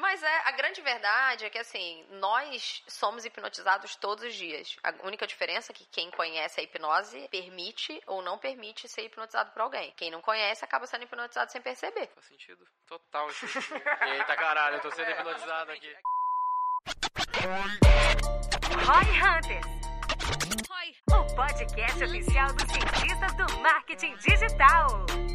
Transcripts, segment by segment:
Mas é, a grande verdade é que, assim, nós somos hipnotizados todos os dias. A única diferença é que quem conhece a hipnose permite ou não permite ser hipnotizado por alguém. Quem não conhece acaba sendo hipnotizado sem perceber. Faz sentido total isso. Eita caralho, eu tô sendo hipnotizado aqui. Roy Hunters. O podcast oficial dos cientistas do marketing digital.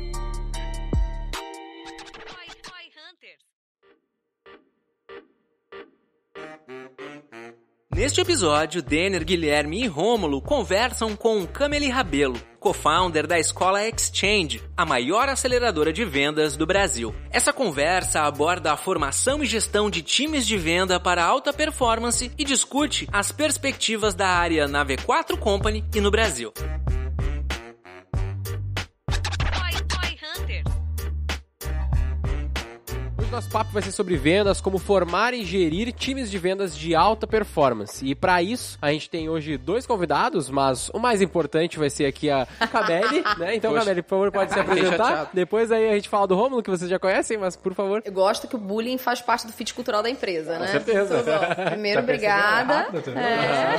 Neste episódio, Denner, Guilherme e Rômulo conversam com Cameli Rabelo, co-founder da escola Exchange, a maior aceleradora de vendas do Brasil. Essa conversa aborda a formação e gestão de times de venda para alta performance e discute as perspectivas da área na V4 Company e no Brasil. Nosso papo vai ser sobre vendas, como formar e gerir times de vendas de alta performance. E para isso, a gente tem hoje dois convidados, mas o mais importante vai ser aqui a Cameli, né? Então, Cameli, por favor, pode se apresentar. Depois aí a gente fala do Rômulo, que vocês já conhecem, mas por favor. Eu gosto que o bullying faz parte do fit cultural da empresa, né? Com certeza. Primeiro, obrigada. É.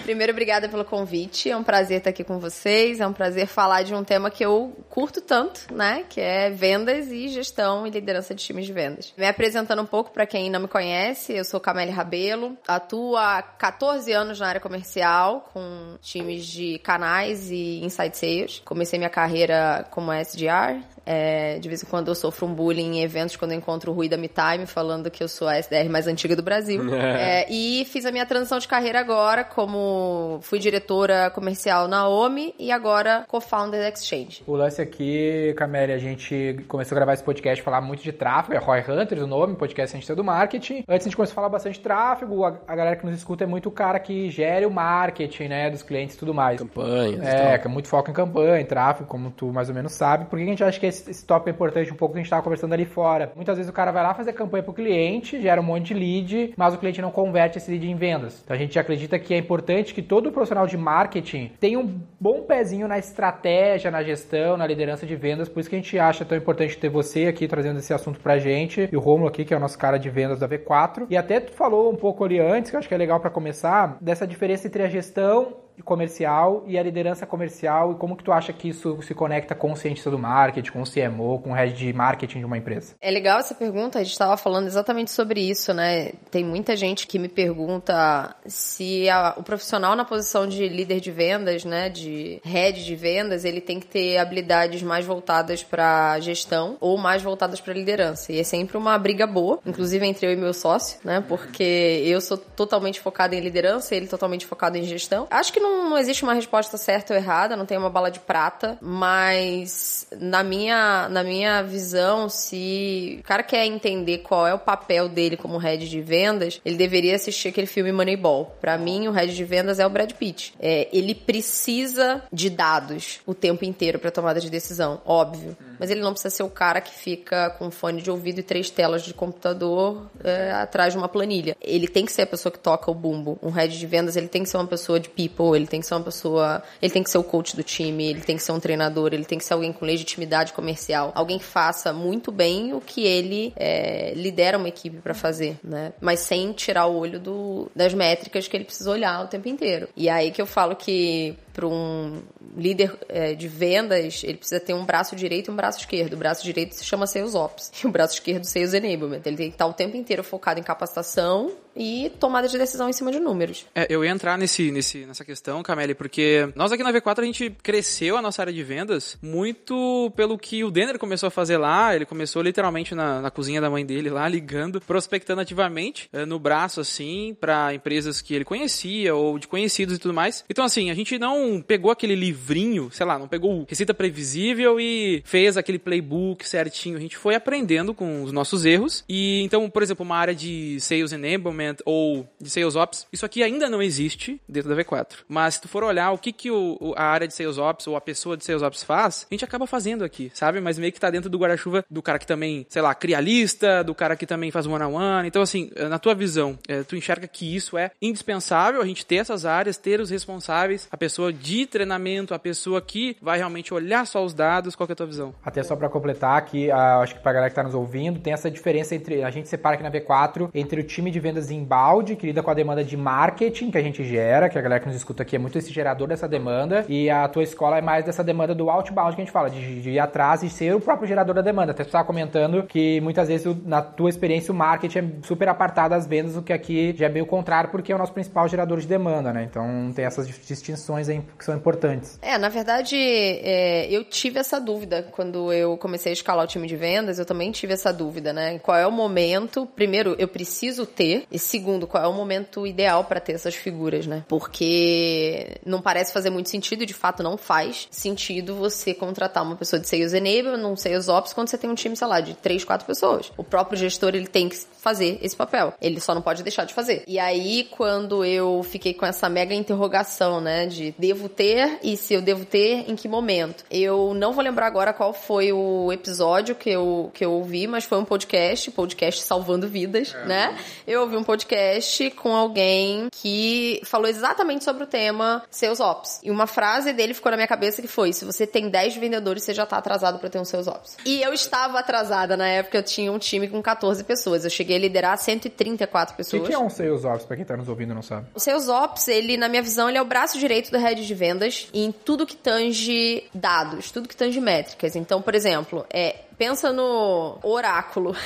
Primeiro, obrigada pelo convite. É um prazer estar aqui com vocês. É um prazer falar de um tema que eu curto tanto, né? Que é vendas e gestão e liderança de times de vendas. Me apresentando um pouco para quem não me conhece, eu sou Camille Rabelo, atuo há 14 anos na área comercial com times de canais e inside sales. Comecei minha carreira como SDR, é, de vez em quando eu sofro um bullying em eventos quando eu encontro o Rui da MeTime falando que eu sou a SDR mais antiga do Brasil. É, e fiz a minha transição de carreira agora como fui diretora comercial na OMI e agora co-founder da Exchange. O lance aqui, Camille, a gente começou a gravar esse podcast falar muito de tráfego, é Roy Hunters o nome, podcast cientista do marketing. Antes a gente começou a falar bastante de tráfego, a, a, galera que nos escuta é muito o cara que gere o marketing, né, dos clientes e tudo mais. Campanhas. É, que é muito foco em campanha, em tráfego, como tu mais ou menos sabe. Por que a gente acha que esse, esse tópico é importante um pouco que a gente estava conversando ali fora? Muitas vezes o cara vai lá fazer campanha pro cliente, gera um monte de lead, mas o cliente não converte esse lead em vendas. Então a gente acredita que é importante que todo profissional de marketing tenha um bom pezinho na estratégia, na gestão, na liderança de vendas. Por isso que a gente acha tão importante ter você aqui trazendo esse assunto pra gente e o Romulo aqui, que é o nosso cara de vendas da V4. E até tu falou um pouco ali antes, que eu acho que é legal para começar, dessa diferença entre a gestão comercial e a liderança comercial e como que tu acha que isso se conecta com o cientista do marketing, com o CMO, com o head de marketing de uma empresa? É legal essa pergunta, a gente estava falando exatamente sobre isso, né? Tem muita gente que me pergunta se a, o profissional na posição de líder de vendas, né, de head de vendas, ele tem que ter habilidades mais voltadas para gestão ou mais voltadas para liderança. E é sempre uma briga boa, inclusive entre eu e meu sócio, né? Porque eu sou totalmente focada em liderança, ele totalmente focado em gestão. Acho que não não, não existe uma resposta certa ou errada, não tem uma bala de prata, mas na minha, na minha visão, se o cara quer entender qual é o papel dele como head de vendas, ele deveria assistir aquele filme Moneyball. Para mim, o head de vendas é o Brad Pitt. É, ele precisa de dados o tempo inteiro para tomada de decisão, óbvio. Mas ele não precisa ser o cara que fica com fone de ouvido e três telas de computador é, atrás de uma planilha. Ele tem que ser a pessoa que toca o bumbo. Um head de vendas, ele tem que ser uma pessoa de people, ele tem que ser uma pessoa. Ele tem que ser o coach do time, ele tem que ser um treinador, ele tem que ser alguém com legitimidade comercial. Alguém que faça muito bem o que ele é, lidera uma equipe para fazer, né? Mas sem tirar o olho do, das métricas que ele precisa olhar o tempo inteiro. E aí que eu falo que para um líder é, de vendas, ele precisa ter um braço direito e um braço esquerdo. O braço direito se chama Sales Ops e o braço esquerdo Sales Enablement. Ele tem que estar o tempo inteiro focado em capacitação e tomada de decisão em cima de números. É, eu ia entrar nesse, nesse, nessa questão, Camille, porque nós aqui na V4 a gente cresceu a nossa área de vendas muito pelo que o Denner começou a fazer lá. Ele começou literalmente na, na cozinha da mãe dele lá, ligando, prospectando ativamente é, no braço, assim, para empresas que ele conhecia ou de conhecidos e tudo mais. Então, assim, a gente não pegou aquele livrinho, sei lá, não pegou receita previsível e fez aquele playbook certinho. A gente foi aprendendo com os nossos erros. E então, por exemplo, uma área de sales enablement ou de sales ops, isso aqui ainda não existe dentro da V4. Mas se tu for olhar o que, que o, a área de sales ops ou a pessoa de sales ops faz, a gente acaba fazendo aqui, sabe? Mas meio que tá dentro do guarda-chuva do cara que também, sei lá, cria lista, do cara que também faz one-on-one. -on -one. Então, assim, na tua visão, é, tu enxerga que isso é indispensável, a gente ter essas áreas, ter os responsáveis, a pessoa de treinamento, a pessoa que vai realmente olhar só os dados? Qual que é a tua visão? Até só para completar aqui, ah, acho que pra galera que tá nos ouvindo, tem essa diferença entre, a gente separa aqui na V4, entre o time de vendas inbound, que lida com a demanda de marketing que a gente gera, que a galera que nos escuta aqui é muito esse gerador dessa demanda, e a tua escola é mais dessa demanda do outbound que a gente fala, de, de ir atrás e ser o próprio gerador da demanda. Até tu estava comentando que muitas vezes na tua experiência o marketing é super apartado das vendas, o que aqui já é meio contrário, porque é o nosso principal gerador de demanda, né? Então tem essas distinções aí que são importantes. É, na verdade, é, eu tive essa dúvida quando eu comecei a escalar o time de vendas, eu também tive essa dúvida, né? Qual é o momento? Primeiro, eu preciso ter, segundo, qual é o momento ideal para ter essas figuras, né? Porque não parece fazer muito sentido, de fato não faz sentido você contratar uma pessoa de Sales Enablement, um Sales Ops, quando você tem um time, sei lá, de três, quatro pessoas. O próprio gestor, ele tem que fazer esse papel. Ele só não pode deixar de fazer. E aí, quando eu fiquei com essa mega interrogação, né, de devo ter e se eu devo ter, em que momento? Eu não vou lembrar agora qual foi o episódio que eu, que eu ouvi, mas foi um podcast, podcast Salvando Vidas, né? Eu ouvi um podcast com alguém que falou exatamente sobre o tema seus ops. E uma frase dele ficou na minha cabeça que foi: se você tem 10 vendedores, você já tá atrasado para ter um seus ops. E eu estava atrasada na época, eu tinha um time com 14 pessoas. Eu cheguei a liderar 134 O pessoas. que, que é um Sales Ops, pra quem tá nos ouvindo e não sabe? O Sales Ops, ele, na minha visão, ele é o braço direito do head de vendas em tudo que tange dados, tudo que tange métricas. Então, por exemplo, é, pensa no oráculo.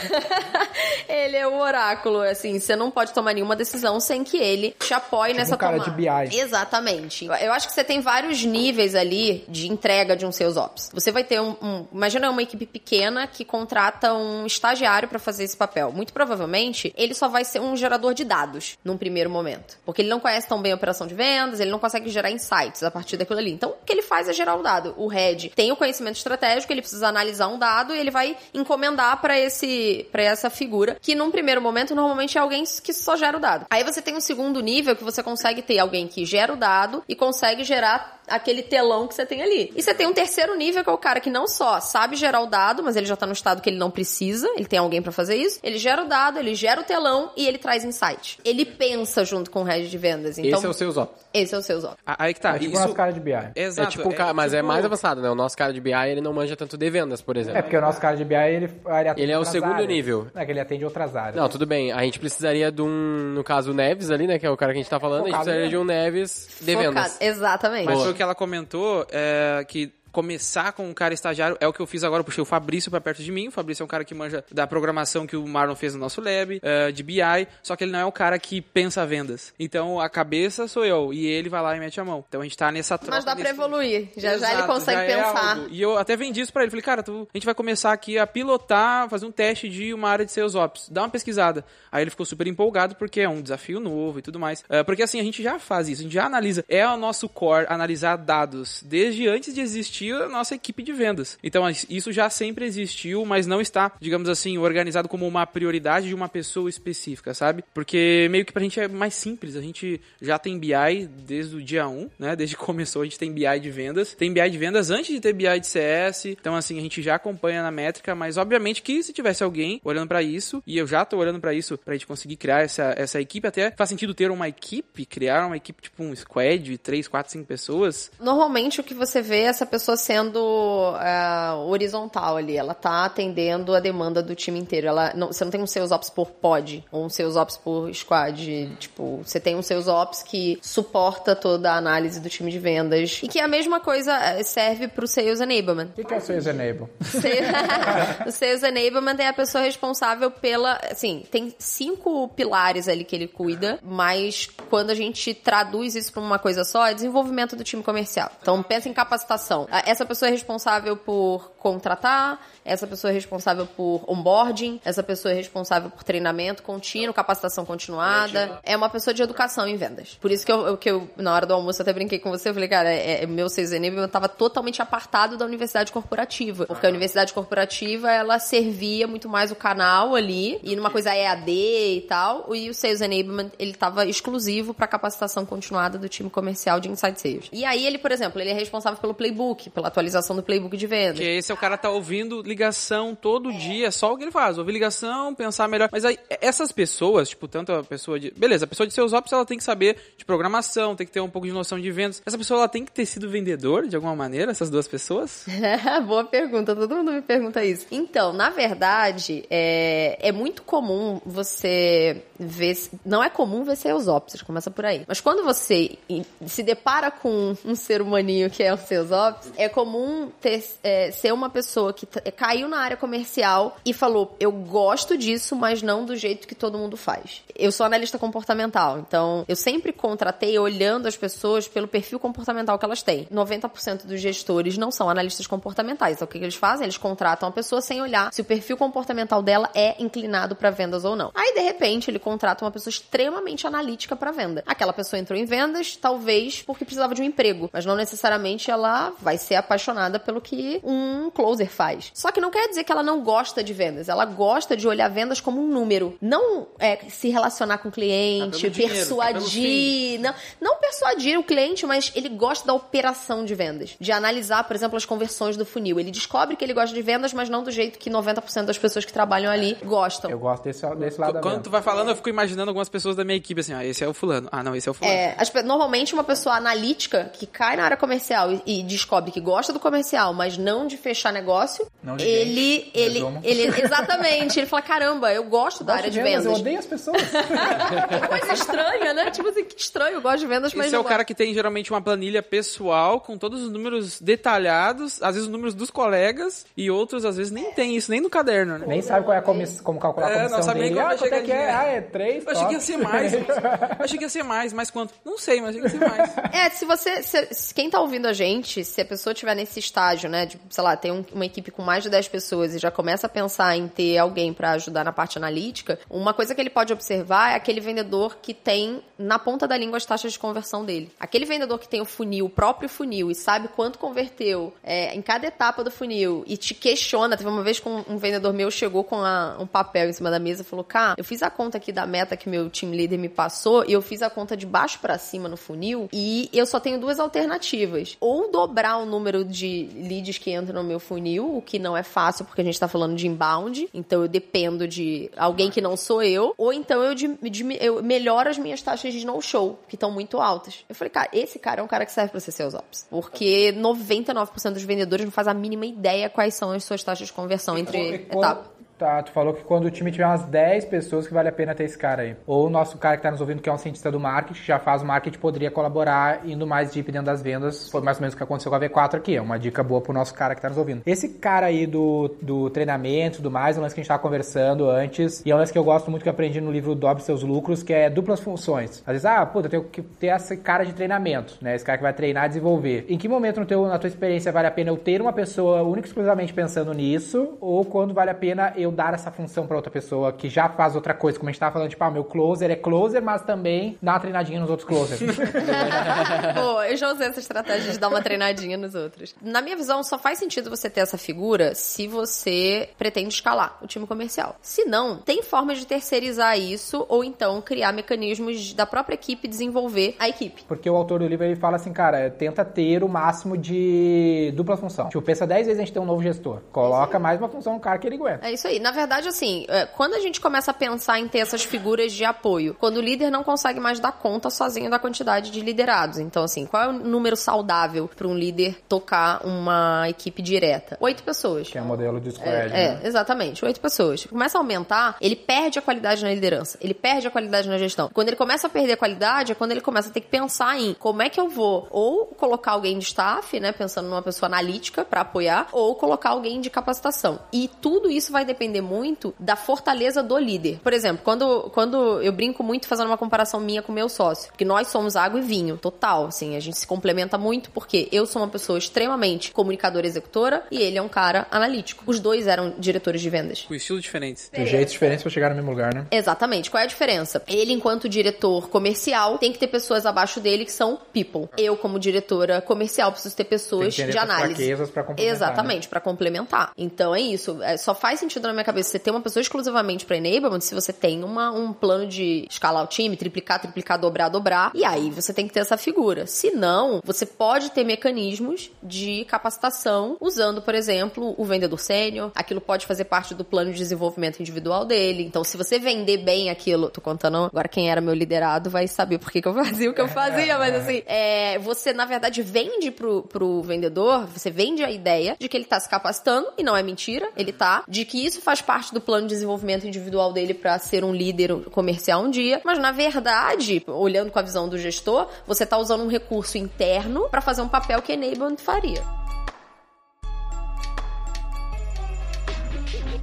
ele é o oráculo, assim, você não pode tomar nenhuma decisão sem que ele te apoie nessa um cara tomada. de BI. Exatamente. Eu acho que você tem vários níveis ali de entrega de um Sales Ops. Você vai ter um, um imagina uma equipe pequena que contrata um estagiário para fazer esse papel. Muito provavelmente, ele só vai ser um gerador de dados num primeiro momento, porque ele não conhece tão bem a operação de vendas, ele não consegue gerar insights a partir daquilo ali. Então, o que ele faz é gerar o dado. O head tem o conhecimento estratégico, ele precisa analisar um dado e ele vai encomendar para esse para essa figura, que num primeiro momento normalmente é alguém que só gera o dado. Aí você tem um segundo nível que você consegue ter alguém que gera o dado e consegue gerar aquele telão que você tem ali. E você tem um terceiro nível que é o cara que não só sabe gerar o dado, mas ele já tá no estado que ele não precisa, ele tem alguém para fazer isso. Ele gera o dado, ele gera o telão e ele traz insight. Ele pensa junto com o head de vendas. Então, Esse é o seus ops. esse é o seu. Ah, Aí que tá. É tipo o isso... nosso cara de BI. Exato. é tipo, um cara, mas é tipo- mais avançado, né? O nosso cara de BI, ele não manja tanto de vendas, por exemplo. É, porque o nosso cara de BI, ele, ele atende Ele é o segundo áreas. nível. É que ele atende outras áreas. Não, tudo bem. A gente precisaria de um, no caso, o Neves ali, né? Que é o cara que a gente tá falando. a gente Focado precisaria em de um Neves de Focado. vendas. Exatamente. O que ela comentou, é, que começar com um cara estagiário é o que eu fiz agora, eu puxei o Fabrício pra perto de mim, o Fabrício é um cara que manja da programação que o Marlon fez no nosso lab, é, de BI, só que ele não é o cara que pensa vendas. Então a cabeça sou eu, e ele vai lá e mete a mão. Então a gente tá nessa troca. Mas dá pra evoluir. Já já ele Exato, consegue já é pensar. E eu até vendi isso pra ele. Falei, cara, tu- a gente vai começar aqui a pilotar, fazer um teste de uma área de Sales Ops. Dá uma pesquisada. Aí ele ficou super empolgado porque é um desafio novo e tudo mais. É, porque assim, a gente já faz isso, a gente já analisa. É o nosso core analisar dados desde antes de existir a nossa equipe de vendas. Então isso já sempre existiu, mas não está, digamos assim, organizado como uma prioridade de uma pessoa específica, sabe? Porque meio que pra gente é mais simples. A gente já tem BI desde o dia 1, né? Desde que começou a gente tem BI de vendas. Tem BI de vendas antes de ter BI de CS. Então assim, a gente já acompanha na métrica, mas obviamente que se tivesse alguém olhando pra isso, e eu já tô olhando pra isso pra gente conseguir criar essa, essa equipe, até faz sentido ter uma equipe, criar uma equipe tipo um squad de 3, 4, 5 pessoas. Normalmente o que você vê é essa pessoa sendo é, horizontal ali. Ela tá atendendo a demanda do time inteiro. Ela não- você não tem um seus ops por pod ou um seus ops por squad. Tipo, você tem um seus ops que suporta toda a análise do time de vendas. E que a mesma coisa é, serve pro sales enablement. O que, que é o Sales Enable? Se- o Sales Enablement é a pessoa responsável pela. Assim, tem cinco pilares ali que ele cuida, mas quando a gente traduz isso pra uma coisa só, é desenvolvimento do time comercial. Então, pensa em capacitação. Essa pessoa é responsável por contratar, essa pessoa é responsável por onboarding, essa pessoa é responsável por treinamento contínuo, capacitação continuada. É uma pessoa de educação em vendas. Por isso que eu, que eu na hora do almoço, até brinquei com você, eu falei, cara, é, é- meu Sales Enablement tava totalmente apartado da universidade corporativa. Porque a universidade corporativa, ela servia muito mais o canal ali, e numa coisa EAD e tal, e o Sales Enablement, ele tava exclusivo pra capacitação continuada do time comercial de Inside Sales. E aí ele, por exemplo, ele é responsável pelo playbook, pela atualização do playbook de vendas. Que esse é o cara tá ouvindo ligação todo dia, só o que ele faz, ouvir ligação, pensar melhor. Mas aí, essas pessoas, tipo, tanto a pessoa de. Beleza, a pessoa de seus ops, ela tem que saber de programação, tem que ter um pouco de noção de vendas. Essa pessoa, ela tem que ter sido vendedor de alguma maneira, essas duas pessoas? Boa pergunta, todo mundo me pergunta isso. Então, na verdade, é, é muito comum você ver. Não é comum ver seus ops, começa por aí. Mas quando você se depara com um ser humaninho que é o seus ops, é comum ter, é, ser uma pessoa que caiu na área comercial e falou: Eu gosto disso, mas não do jeito que todo mundo faz. Eu sou analista comportamental, então eu sempre contratei olhando as pessoas pelo perfil comportamental que elas têm. 90% dos gestores não são analistas comportamentais. Então o que, que eles fazem? Eles contratam a pessoa sem olhar se o perfil comportamental dela é inclinado para vendas ou não. Aí de repente ele contrata uma pessoa extremamente analítica para venda. Aquela pessoa entrou em vendas, talvez porque precisava de um emprego, mas não necessariamente ela vai ser apaixonada pelo que um closer faz. Só que não quer dizer que ela não gosta de vendas. Ela gosta de olhar vendas como um número, não é, se relacionar com o cliente, Tá dinheiro, tá persuadir, não, não persuadir o cliente, mas ele gosta da operação de vendas, de analisar, por exemplo, as conversões do funil. Ele descobre que ele gosta de vendas, mas não do jeito que 90% das pessoas que trabalham ali gostam. Eu gosto desse, desse lado Quando tu vai falando, eu fico imaginando algumas pessoas da minha equipe assim, ah, esse é o fulano. Ah, não, esse é o fulano. É, as normalmente uma pessoa analítica que cai na área comercial e, e descobre que gosta do comercial, mas não de fechar negócio, Não de ele, gente, ele, ele, exatamente, ele fala, caramba, eu gosto da Gosto área de vendas, vendas. Eu odeio as pessoas. Que coisa estranha, né? Tipo assim, que estranho, eu gosto de vendas, mas Esse é o cara que tem geralmente uma planilha pessoal com todos os números detalhados, às vezes os números dos colegas, e outros às vezes nem tem isso, nem no caderno, né? Nem sabe qual é a comiss... como calcular a É, não comissão sabe nem dele. como Ah, quanto é que é? Ah, é três, Eu achei que ia ser mais. Eu achei que ia ser mais, mas quanto? Não sei, mas achei que ia ser mais. É, se você. se- quem tá ouvindo a gente, se a pessoa estiver nesse estágio, né? De, sei lá, tem um- uma equipe com mais de 10 pessoas e já começa a pensar em ter alguém pra ajudar na parte analítica, uma coisa que ele pode observar é aquele vendedor que tem na ponta da língua as taxas de conversão dele. Aquele vendedor que tem o funil, o próprio funil, e sabe quanto converteu é, em cada etapa do funil e te questiona. Teve uma vez que um, um vendedor meu chegou com a- um papel em cima da mesa e falou: Cara, eu fiz a conta aqui da meta que meu team leader me passou e eu fiz a conta de baixo pra cima no funil e eu só tenho duas alternativas. Ou dobrar o número de leads que entram no meu funil, o que não é fácil porque a gente tá falando de inbound, então eu dependo de alguém que não sou eu, ou então eu, de- de- eu melhoro as minhas taxas de no-show, que estão muito altas. Eu falei, cara, esse cara é um cara que serve pra ser seus ops. Porque 99% dos vendedores não faz a mínima ideia quais são as suas taxas de conversão entre E quando- etapas. Tá, tu falou que quando o time tiver umas 10 pessoas que vale a pena ter esse cara aí. Ou o nosso cara que tá nos ouvindo, que é um cientista do marketing, já faz o marketing, poderia colaborar indo mais deep dentro das vendas. Foi mais ou menos o que aconteceu com a V4 aqui. É uma dica boa pro nosso cara que tá nos ouvindo. Esse cara aí do, do treinamento e tudo mais, é um lance que a gente tava conversando antes. E é um lance que eu gosto muito que eu aprendi no livro Dobre Seus Lucros, que é duplas funções. Às vezes, ah, puta, eu tenho que ter esse cara de treinamento, né? Esse cara que vai treinar e desenvolver. Em que momento no teu, na tua experiência vale a pena eu ter uma pessoa única e exclusivamente pensando nisso? Ou quando vale a pena eu dar essa função pra outra pessoa que já faz outra coisa? Como a gente tava falando, tipo, ah, meu closer é closer, mas também dá uma treinadinha nos outros closers. Pô, eu já usei essa estratégia de dar uma treinadinha nos outros. Na minha visão, só faz sentido você ter essa figura se você pretende escalar o time comercial. Se não, tem formas de terceirizar isso ou então criar mecanismos da própria equipe desenvolver a equipe. Porque o autor do livro ele fala assim, cara, tenta ter o máximo de dupla função. Tipo, pensa 10 vezes a gente tem um novo gestor. Coloca mais uma função no cara que ele aguenta. É isso aí. Na verdade, assim, é, quando a gente começa a pensar em ter essas figuras de apoio, quando o líder não consegue mais dar conta sozinho da quantidade de liderados. Então, assim, qual é o número saudável para um líder tocar uma equipe direta? Oito pessoas. Que é o modelo de squad. É, né? é, exatamente. Oito pessoas. Começa a aumentar, ele perde a qualidade na liderança. Ele perde a qualidade na gestão. Quando ele começa a perder a qualidade, é quando ele começa a ter que pensar em como é que eu vou ou colocar alguém de staff, né, pensando numa pessoa analítica para apoiar, ou colocar alguém de capacitação. E tudo isso vai depender muito da fortaleza do líder. Por exemplo, quando, quando eu brinco muito fazendo uma comparação minha com meu sócio, porque nós somos água e vinho, total, assim, a gente se complementa muito porque eu sou uma pessoa extremamente comunicadora executora e ele é um cara analítico. Os dois eram diretores de vendas. Com estilos diferentes. De jeitos diferentes pra chegar no mesmo lugar, né? Exatamente. Qual é a diferença? Ele, enquanto diretor comercial, tem que ter pessoas abaixo dele que são people. Eu, como diretora comercial, preciso ter Tem pessoas que de análise. pra complementar, né? Exatamente, pra complementar. Então é isso. É, só faz sentido, na minha cabeça, você tem uma pessoa exclusivamente para enablement, se você tem uma, um plano de escalar o time, triplicar, triplicar, dobrar, dobrar, e aí você tem que ter essa figura. Se não, você pode ter mecanismos de capacitação usando, por exemplo, o vendedor sênior. Aquilo pode fazer parte do plano de desenvolvimento individual dele. Então, se você vender bem aquilo, tô contando agora quem era meu liderado vai saber por que, que eu fazia o que eu fazia, mas assim, é, você na verdade vende pro, pro vendedor, você vende a ideia de que ele tá se capacitando, e não é mentira, ele tá, de que isso faz parte do plano de desenvolvimento individual dele para ser um líder comercial um dia, mas na verdade, olhando com a visão do gestor, você tá usando um recurso interno para fazer um papel que Enablement faria.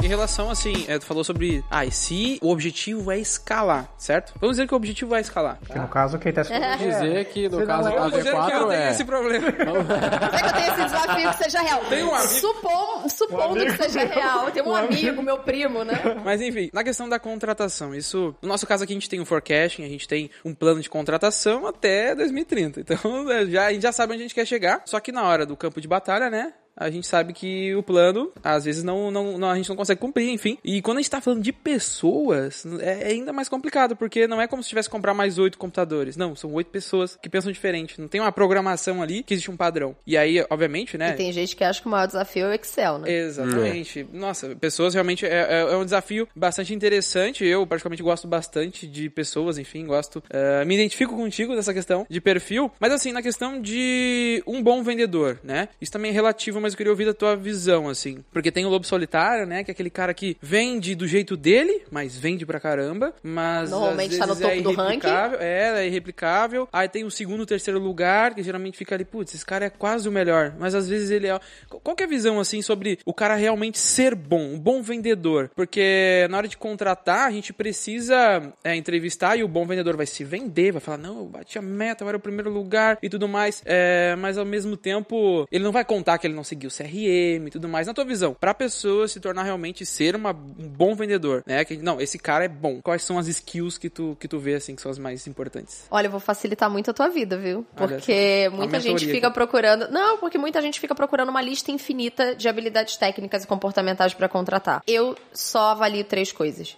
Em relação, assim, é, tu falou sobre. Ah, e se o objetivo é escalar, certo? Vamos dizer que o objetivo é escalar. Que no caso, quem tá escolhendo. Dizer que no caso não é da um Vamos dizer que eu V4 tenho é. esse problema. Será que eu tenho esse desafio que seja real? Tem um amigo- Supom- supondo que seja real. Tem um amigo, meu primo, né? Mas enfim, na questão da contratação, isso. No nosso caso aqui a gente tem um forecasting, a gente tem um plano de contratação até 2030. Então é, já, a gente já sabe onde a gente quer chegar. Só que na hora do campo de batalha, né? A gente sabe que o plano, às vezes, não, não, não- a gente não consegue cumprir, enfim. E quando a gente tá falando de pessoas, é ainda mais complicado, porque não é como se tivesse que comprar mais oito computadores. Não, são oito pessoas que pensam diferente. Não tem uma programação ali que existe um padrão. E aí, obviamente, né? E tem gente que acha que o maior desafio é o Excel, né? Exatamente. Nossa, pessoas realmente é, é- é um desafio bastante interessante. Eu, particularmente, gosto bastante de pessoas, enfim, gosto. eh, me identifico contigo nessa questão de perfil. Mas, assim, na questão de um bom vendedor, né? Isso também é relativo, mas eu queria ouvir a tua visão, assim. Porque tem o lobo solitário, né? Que é aquele cara que vende do jeito dele, mas vende pra caramba. Mas. Normalmente tá no vezes topo do ranking. É, é irreplicável. Aí tem o segundo, terceiro lugar, que geralmente fica ali, putz, esse cara é quase o melhor. Mas às vezes ele é. Qual que é a visão, assim, sobre o cara realmente ser bom, um bom vendedor? Porque na hora de contratar, a gente precisa é, entrevistar e o bom vendedor vai se vender, vai falar, não, eu bati a meta, eu era o primeiro lugar e tudo mais. É, mas ao mesmo tempo, ele não vai contar que ele não seguiu o CRM e tudo mais. Na tua visão, pra pessoa se tornar realmente ser uma, um bom vendedor, né? Que, não, esse cara é bom. Quais são as skills que tu, que tu vê, assim, que são as mais importantes? Olha, eu vou facilitar muito a tua vida, viu? Olha Porque só, muita gente fica aqui. procurando. Não, porque muita gente fica procurando uma lista infinita de habilidades técnicas e comportamentais pra contratar. Eu só avalio três coisas: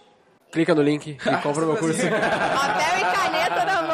Clica no link e compra o meu curso. papel e caneta na mão.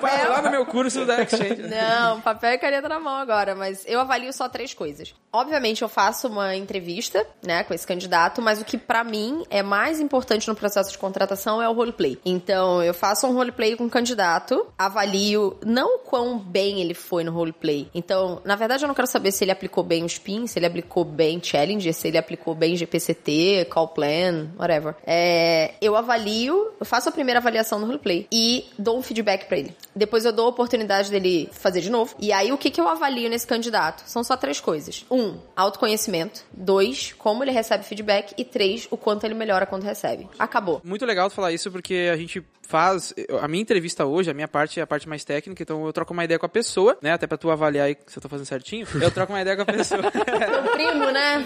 Falo lá no meu curso da Exchange. Não, papel e caneta na mão agora, mas eu avalio só três coisas. Obviamente, eu faço uma entrevista, né, com esse candidato, mas o que pra mim é mais importante no processo de contratação é o roleplay. Então, eu faço um roleplay com o candidato, avalio não quão bem ele foi no roleplay. Então, na verdade, eu não quero saber se ele aplicou bem o spin, se ele aplicou bem challenge, se ele aplicou bem GPCT, call plan, whatever. É, eu avalio, eu faço a primeira avaliação no roleplay e dou um feedback pra ele. Depois eu dou a oportunidade dele fazer de novo. E aí, o que, que eu avalio nesse candidato? São só três coisas. Um, autoconhecimento. Dois, como ele recebe feedback. E três, o quanto ele melhora quando recebe. Acabou. Muito legal tu falar isso porque a gente faz a minha entrevista hoje, a minha parte é a parte mais técnica, então eu troco uma ideia com a pessoa, né? Até pra tu avaliar aí se eu tô fazendo certinho. Eu troco uma ideia com a pessoa. Meu primo, né?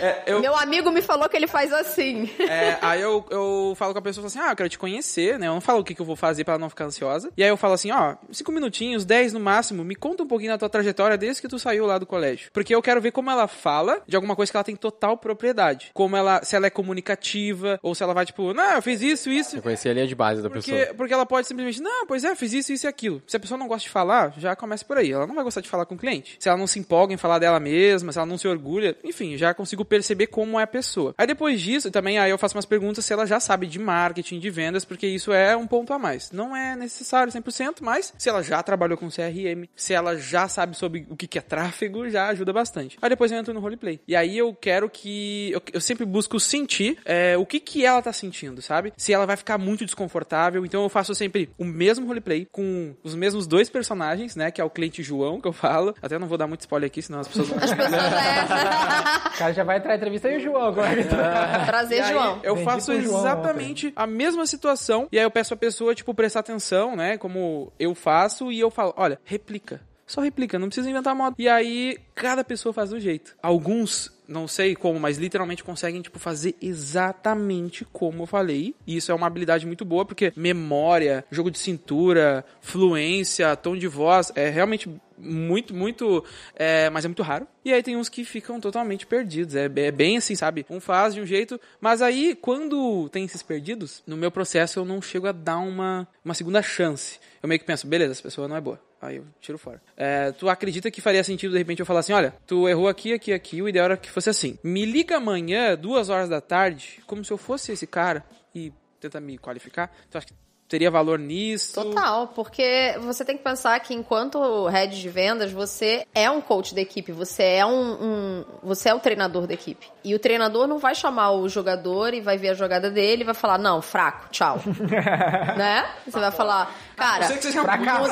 É, eu- Meu amigo me falou que ele faz assim. É, aí eu, eu falo com a pessoa falo assim: ah, eu quero te conhecer, né? Eu não falo o que, que eu vou fazer pra ela não ficar ansiosa. E aí eu falo assim: ó, cinco minutinhos, dez no máximo, me conta um pouquinho da tua trajetória desde que tu saiu lá do colégio. Porque eu quero ver como ela fala de alguma coisa que ela tem total propriedade. Como ela, se ela é comunicativa, ou se ela vai tipo, não, eu fiz isso, isso. Eu conheci a linha de base da pessoa. Porque, porque ela pode simplesmente, não, pois é, fiz isso, isso e aquilo. Se a pessoa não gosta de falar, já começa por aí. Ela não vai gostar de falar com o cliente. Se ela não se empolga em falar dela mesma, se ela não se orgulha, enfim, já consigo perceber como é a pessoa. Aí depois disso, também aí eu faço umas perguntas se ela já sabe de marketing, de vendas, porque isso é um ponto a mais. Não é necessário 100%, mas se ela já trabalhou com CRM, se ela já sabe sobre o que que é tráfego, já ajuda bastante. Aí depois eu entro no roleplay. E aí eu quero que. Eu, eu sempre busco sentir é, o que que ela tá sentindo, sabe? Se ela vai ficar muito desconfortável. Então eu faço sempre o mesmo roleplay com os mesmos dois personagens, né? Que é o cliente João, que eu falo. Até não vou dar muito spoiler aqui, senão as pessoas vão. As pessoas é. O cara já vai entrar em entrevista aí, o João, como é? Prazer, aí, João. eu faço exatamente a mesma situação. E aí eu peço a pessoa, tipo, prestar atenção, né? Como eu faço. E eu falo, olha, replica. Só replica, não precisa inventar moda. E aí, cada pessoa faz do jeito. Alguns não sei como, mas literalmente conseguem, tipo, fazer exatamente como eu falei. E isso é uma habilidade muito boa, porque memória, jogo de cintura, fluência, tom de voz, é realmente muito, muito, é, mas é muito raro. E aí tem uns que ficam totalmente perdidos. É, é bem assim, sabe? Um faz de um jeito, mas aí quando tem esses perdidos, no meu processo eu não chego a dar uma, uma segunda chance. Eu meio que penso, beleza, essa pessoa não é boa. Aí eu tiro fora. É, tu acredita que faria sentido, de repente, eu falar assim, olha, tu errou aqui, aqui, aqui, o ideal era que fosse assim. Me liga amanhã, duas horas da tarde, como se eu fosse esse cara, e tenta me qualificar. Tu acha que teria valor nisso? Total, porque você tem que pensar que enquanto head de vendas, você é um coach da equipe, você é um, um- você é o treinador da equipe. E o treinador não vai chamar o jogador e vai ver a jogada dele e vai falar, não, fraco, tchau. né? Você vai falar, cara. Eu sei que vocês Fracasso.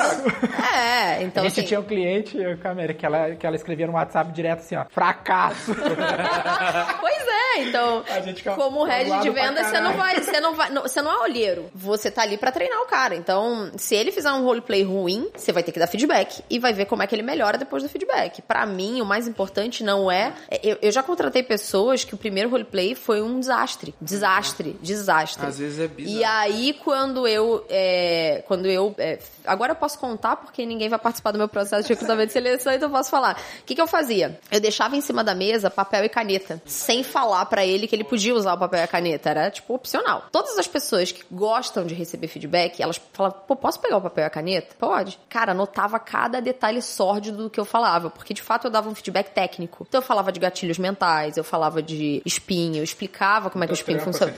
É, então a gente assim. tinha um cliente, Câmera, que ela, que ela escrevia no WhatsApp direto assim, ó, fracasso. Pois é, então, A gente fica como head de pra vendas, você não vai, você não vai, não- você não é olheiro. Você tá ali pra treinar o cara. Então, se ele fizer um roleplay ruim, você vai ter que dar feedback e vai ver como é que ele melhora depois do feedback. Pra mim, o mais importante não é, eu, eu já contratei pessoas que o primeiro roleplay foi um desastre, desastre, desastre. Às vezes é bizarro. E aí, quando eu. é, quando eu. É, agora eu posso contar, porque ninguém vai participar do meu processo de recrutamento de seleção, então eu posso falar. O que, que eu fazia? Eu deixava em cima da mesa papel e caneta, sem falar pra ele que ele podia usar o papel e a caneta. Era, tipo, opcional. Todas as pessoas que gostam de receber feedback, elas falavam, pô, posso pegar o papel e a caneta? Pode. Cara, anotava cada detalhe sórdido do que eu falava, porque de fato eu dava um feedback técnico. Então eu falava de gatilhos mentais, eu falava de espinho, eu explicava como é que o espinho funciona.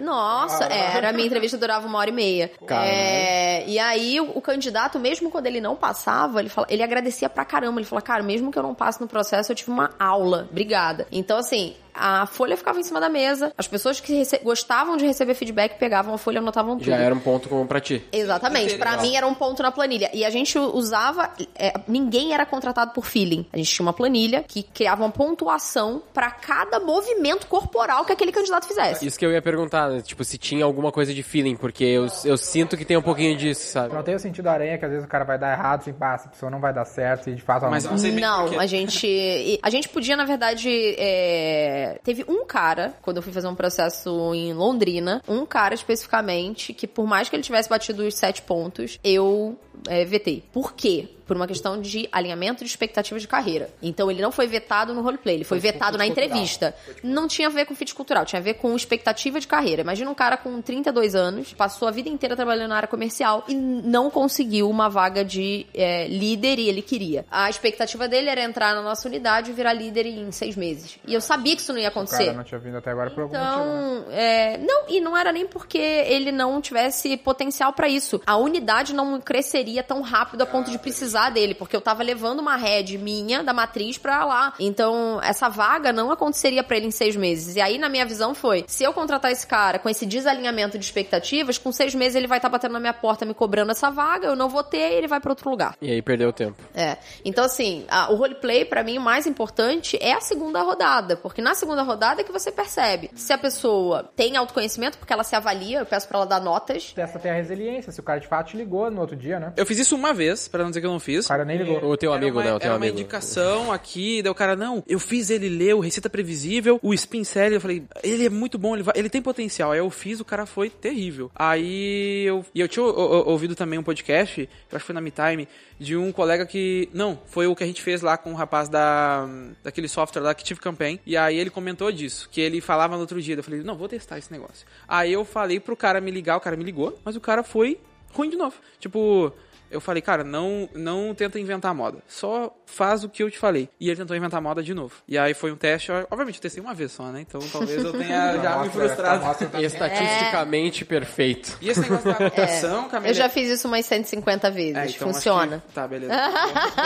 Nossa, é, era a minha entrevista durava uma hora e meia. É, e aí o, candidato, mesmo quando ele não passava, ele, fala, ele agradecia pra caramba. Ele falou, cara, mesmo que eu não passe no processo, eu tive uma aula. Obrigada. Então, assim, a folha ficava em cima da mesa. As pessoas que rece- gostavam de receber feedback pegavam a folha e anotavam tudo. Já era um ponto comum pra ti. Exatamente. Pra mim era um ponto na planilha. E a gente usava. é, ninguém era contratado por feeling. A gente tinha uma planilha que criava uma pontuação pra cada movimento corporal que aquele candidato fizesse. Isso que eu ia perguntar, né? tipo, se tinha alguma coisa de feeling, porque eu, eu sinto que tem um pouquinho disso, sabe? Não tem o sentido da aranha que às vezes o cara vai dar errado, assim, pá, essa pessoa não vai dar certo, e de fato Mas não não Não, a gente. A gente podia, na verdade. é, Teve um cara, quando eu fui fazer um processo em Londrina, um cara especificamente, que por mais que ele tivesse batido os sete pontos, eu é, vetei. Por quê? Por uma questão de alinhamento de expectativas de carreira. Então ele não foi vetado no roleplay, ele foi vetado na entrevista. Não tinha a ver com fit cultural, tinha a ver com expectativa de carreira. Imagina um cara com 32 anos, passou a vida inteira trabalhando na área comercial e não conseguiu uma vaga de é, líder e ele queria. A expectativa dele era entrar na nossa unidade e virar líder em seis meses. E eu sabia que isso não ia O acontecer. cara não tinha vindo até agora por algum motivo, né? Então, é, não, e não era nem porque ele não tivesse potencial pra isso. A unidade não cresceria tão rápido a ponto de precisar dele, porque eu tava levando uma head minha da matriz pra lá. Então, essa vaga não aconteceria pra ele em seis meses. E aí, na minha visão, foi: se eu contratar esse cara com esse desalinhamento de expectativas, com seis meses ele vai estar batendo na minha porta me cobrando essa vaga, eu não vou ter e ele vai pra outro lugar. E aí perdeu o tempo. É. Então, assim, a- o roleplay, pra mim, o mais importante é a segunda rodada. Porque na segunda rodada é que você percebe se a pessoa tem autoconhecimento, porque ela se avalia, eu peço pra ela dar notas. Testa até a resiliência, se o cara de fato te ligou no outro dia, né? Eu fiz isso uma vez, pra não dizer que eu não fiz. O cara nem ligou. O teu amigo, né? O teu era uma amigo. indicação aqui, daí o cara, não, eu fiz ele ler o Receita Previsível, o Spin Seller, eu falei, ele é muito bom, ele, vai- ele tem potencial. Aí eu fiz, o cara foi terrível. Aí eu. E eu tinha o- o- ouvido também um podcast, eu acho que foi na MeTime, de um colega que. Não, foi o que a gente fez lá com o rapaz da. daquele software lá, Active Campaign. E aí ele comentou disso, que ele falava no outro dia. Eu falei, não, vou testar esse negócio. Aí eu falei pro cara me ligar, o cara me ligou, mas o cara foi ruim de novo. Tipo. Eu falei, cara, não, não tenta inventar moda. Só faz o que eu te falei. E ele tentou inventar moda de novo. E aí foi um teste, obviamente eu testei uma vez só, né? Então talvez eu tenha já me frustrado. Estatisticamente perfeito. E esse negócio da anotação, Camila? Eu já fiz isso umas 150 vezes. É, então Funciona. que- Tá, beleza.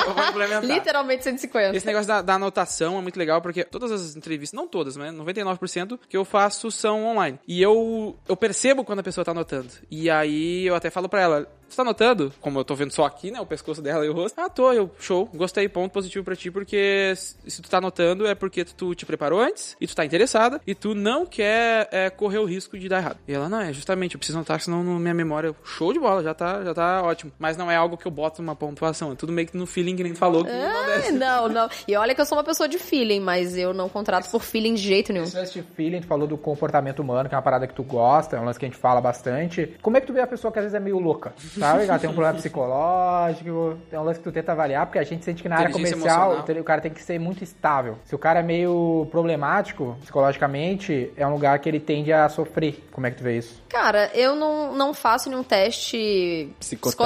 Eu vou implementar. Literalmente 150. Esse negócio da, da anotação é muito legal, porque todas as entrevistas, não todas, mas 99% que eu faço são online. E eu, eu percebo quando a pessoa tá anotando. E aí eu até falo pra ela, Você tá notando? Como eu tô vendo só aqui, né? O pescoço dela e o rosto. Ah, tô, eu, show, gostei, ponto positivo pra ti, porque se tu tá notando é porque tu te preparou antes e tu tá interessada e tu não quer é, correr o risco de dar errado. E ela, não, é justamente, eu preciso notar, senão na minha memória, show de bola, já tá, já tá ótimo. Mas não é algo que eu boto numa pontuação, é tudo meio que no feeling que nem tu falou que não Ah, desce. não, não. E olha que eu sou uma pessoa de feeling, mas eu não contrato por feeling de jeito nenhum. Esse feeling, tu falou do comportamento humano, que é uma parada que tu gosta, é um lance que a gente fala bastante. Como é que tu vê a pessoa que às vezes é meio louca? Sabe? Ela tem um problema psicológico, é um lance que tu tenta avaliar, porque a gente sente que na área comercial emocional. o cara tem que ser muito estável. Se o cara é meio problemático psicologicamente, é um lugar que ele tende a sofrer. Como é que tu vê isso? Cara, eu não, não faço nenhum teste Psicotécnico.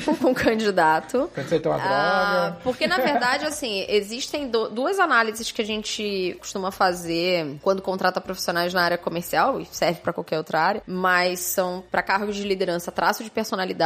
psicotécnico com o candidato. Quando você toma Ah, droga. porque, na verdade, assim, existem do- duas análises que a gente costuma fazer quando contrata profissionais na área comercial, e serve pra qualquer outra área, mas são pra cargos de liderança traço de personalidade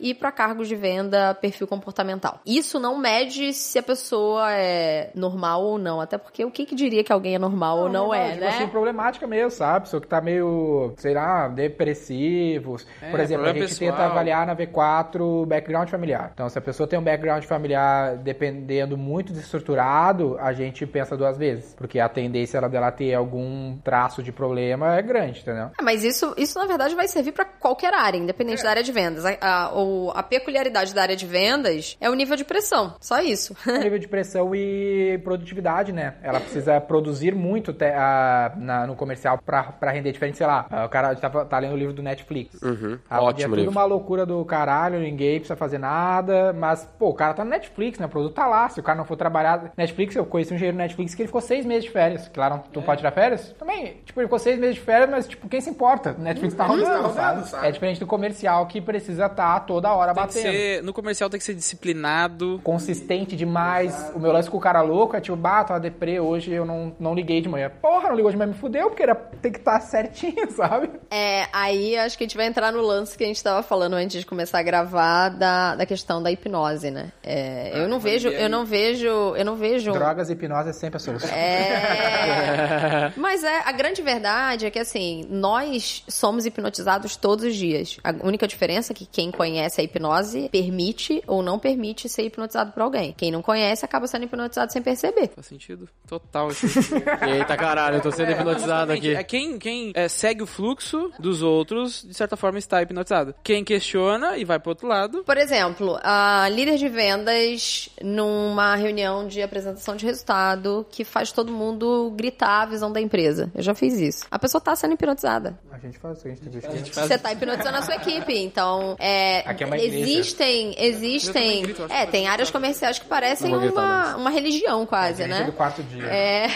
e pra cargos de venda perfil comportamental. Isso não mede se a pessoa é normal ou não, até porque o que, que diria que alguém é normal ou não, é, tipo né? assim, problemática mesmo, sabe? Pessoa que tá meio, sei lá, depressivos. É, Por exemplo, a gente pessoal. tenta avaliar na V4 o background familiar. Então, se a pessoa tem um background familiar dependendo muito desestruturado, a gente pensa duas vezes. Porque a tendência ela- dela ter algum traço de problema é grande, entendeu? É, Mas isso, isso, na verdade, vai servir pra qualquer área, independente da área de vendas. A, a, o- a peculiaridade da área de vendas é o nível de pressão. Só isso. O nível de pressão e produtividade, né? Ela precisa produzir muito te- a- na- no comercial pra, pra render diferente, sei lá. O cara tá, tá lendo o livro do Netflix. Uhum. Ah, Ótimo é tudo livro. uma loucura do caralho, ninguém precisa fazer nada, mas, pô, o cara tá no Netflix, né? O produto tá lá. Se o cara não for trabalhar. Netflix, eu conheci um engenheiro no Netflix que ele ficou seis meses de férias. Que lá não, tu pode tirar férias? Também, tipo, ele ficou seis meses de férias, mas, tipo, quem se importa? O Netflix tá rodando, sabe? É diferente do comercial que precisa estar toda hora Tem que batendo. ser, no comercial tem que ser disciplinado. Consistente demais. O meu lance com o cara louco é tipo, bah, tava deprê hoje, eu não, não liguei de manhã. Porra, não ligou de manhã, me fudeu, porque era, tem que estar certinho, sabe? É, aí acho que a gente vai entrar no lance que a gente tava falando antes de começar a gravar da, da questão da hipnose, né? É, eu não vejo, eu não vejo, eu não vejo. Drogas e hipnose é sempre a solução. É. Mas é, a grande verdade é que assim, nós somos hipnotizados todos os dias. A única diferença é que quem conhece a hipnose permite ou não permite ser hipnotizado por alguém. Quem não conhece acaba sendo hipnotizado sem perceber. Faz sentido total. Eita caralho, eu tô sendo hipnotizado aqui. É quem, quem é, segue o fluxo dos outros, de certa forma, está hipnotizado. Quem questiona e vai pro outro lado. Por exemplo, a líder de vendas numa reunião de apresentação de resultado que faz todo mundo gritar a visão da empresa. Eu já fiz isso. A pessoa tá sendo hipnotizada. A gente faz isso, a gente tem que Você tá hipnotizando a sua equipe. Então, é, Aqui é uma igreja. existem, existem, grito, é, tem áreas comerciais que parecem vou gritar, uma, uma religião quase, Gente né? do quarto dia. É.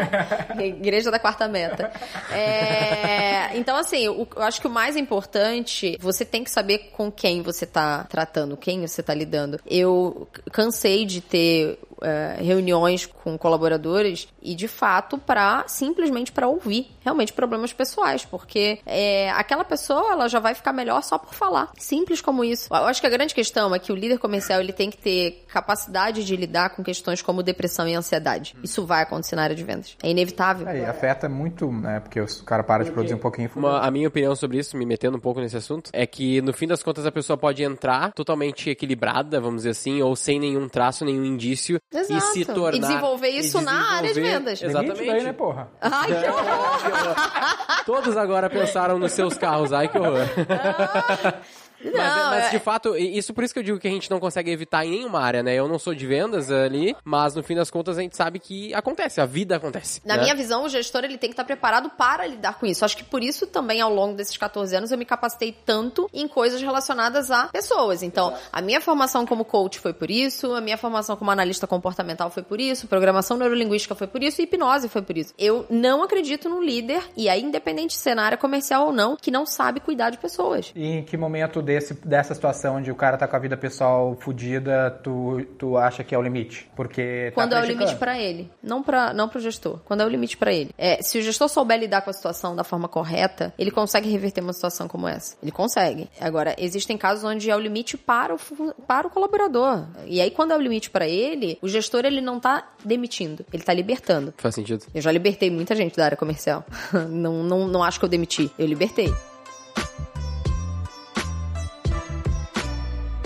Igreja da quarta meta. É, Então, assim, o- eu acho que o mais importante, você tem que saber com quem você tá tratando, quem você tá lidando. Eu cansei de ter é, reuniões com colaboradores e, de fato, para simplesmente para ouvir realmente problemas pessoais, porque é, aquela pessoa ela já vai ficar melhor só por falar. Simples como isso. Eu acho que a grande questão é que o líder comercial ele tem que ter capacidade de lidar com questões como depressão e ansiedade. Isso vai acontecer na área de vendas. É inevitável. Aí, afeta muito, né? Porque o cara para de produzir um pouquinho. Uma- a minha opinião sobre isso, me metendo um pouco nesse assunto, é que no fim das contas a pessoa pode entrar totalmente equilibrada, vamos dizer assim, ou sem nenhum traço, nenhum indício, Exato. e se tornar. E desenvolver isso e na área de desenvolver- vendas. Exatamente. Daí, né, porra? Ai, que horror! Todos agora pensaram nos seus carros, ai que horror. Mas, Não, mas, é- de fato, isso por isso que eu digo que a gente não consegue evitar em nenhuma área, né? Eu não sou de vendas ali, mas no fim das contas a gente sabe que acontece, a vida acontece. Na né? minha visão, o gestor ele tem que estar preparado para lidar com isso. Acho que por isso também, ao longo desses 14 anos, eu me capacitei tanto em coisas relacionadas a pessoas. Então, a minha formação como coach foi por isso, a minha formação como analista comportamental foi por isso, programação neurolinguística foi por isso e hipnose foi por isso. Eu não acredito num líder, e aí, independente de ser na área comercial ou não, que não sabe cuidar de pessoas. E em que momento desse, dessa situação onde o cara tá com a vida pessoal fodida, tu, tu acha que é o limite? Porque. tá Quando é o limite pra ele, não para não pro gestor. Quando é o limite pra ele. É, se o gestor souber lidar com a situação da forma correta, ele consegue reverter uma situação como essa. Ele consegue. Agora, existem casos onde é o limite para o para o colaborador. E aí quando é o limite pra ele, o gestor ele não tá demitindo, ele tá libertando. Faz sentido. Eu já libertei muita gente da área comercial. não, não, não acho que eu demiti, eu libertei.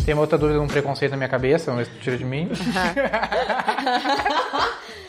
Tem uma outra dúvida, um preconceito na minha cabeça, tu tira de mim.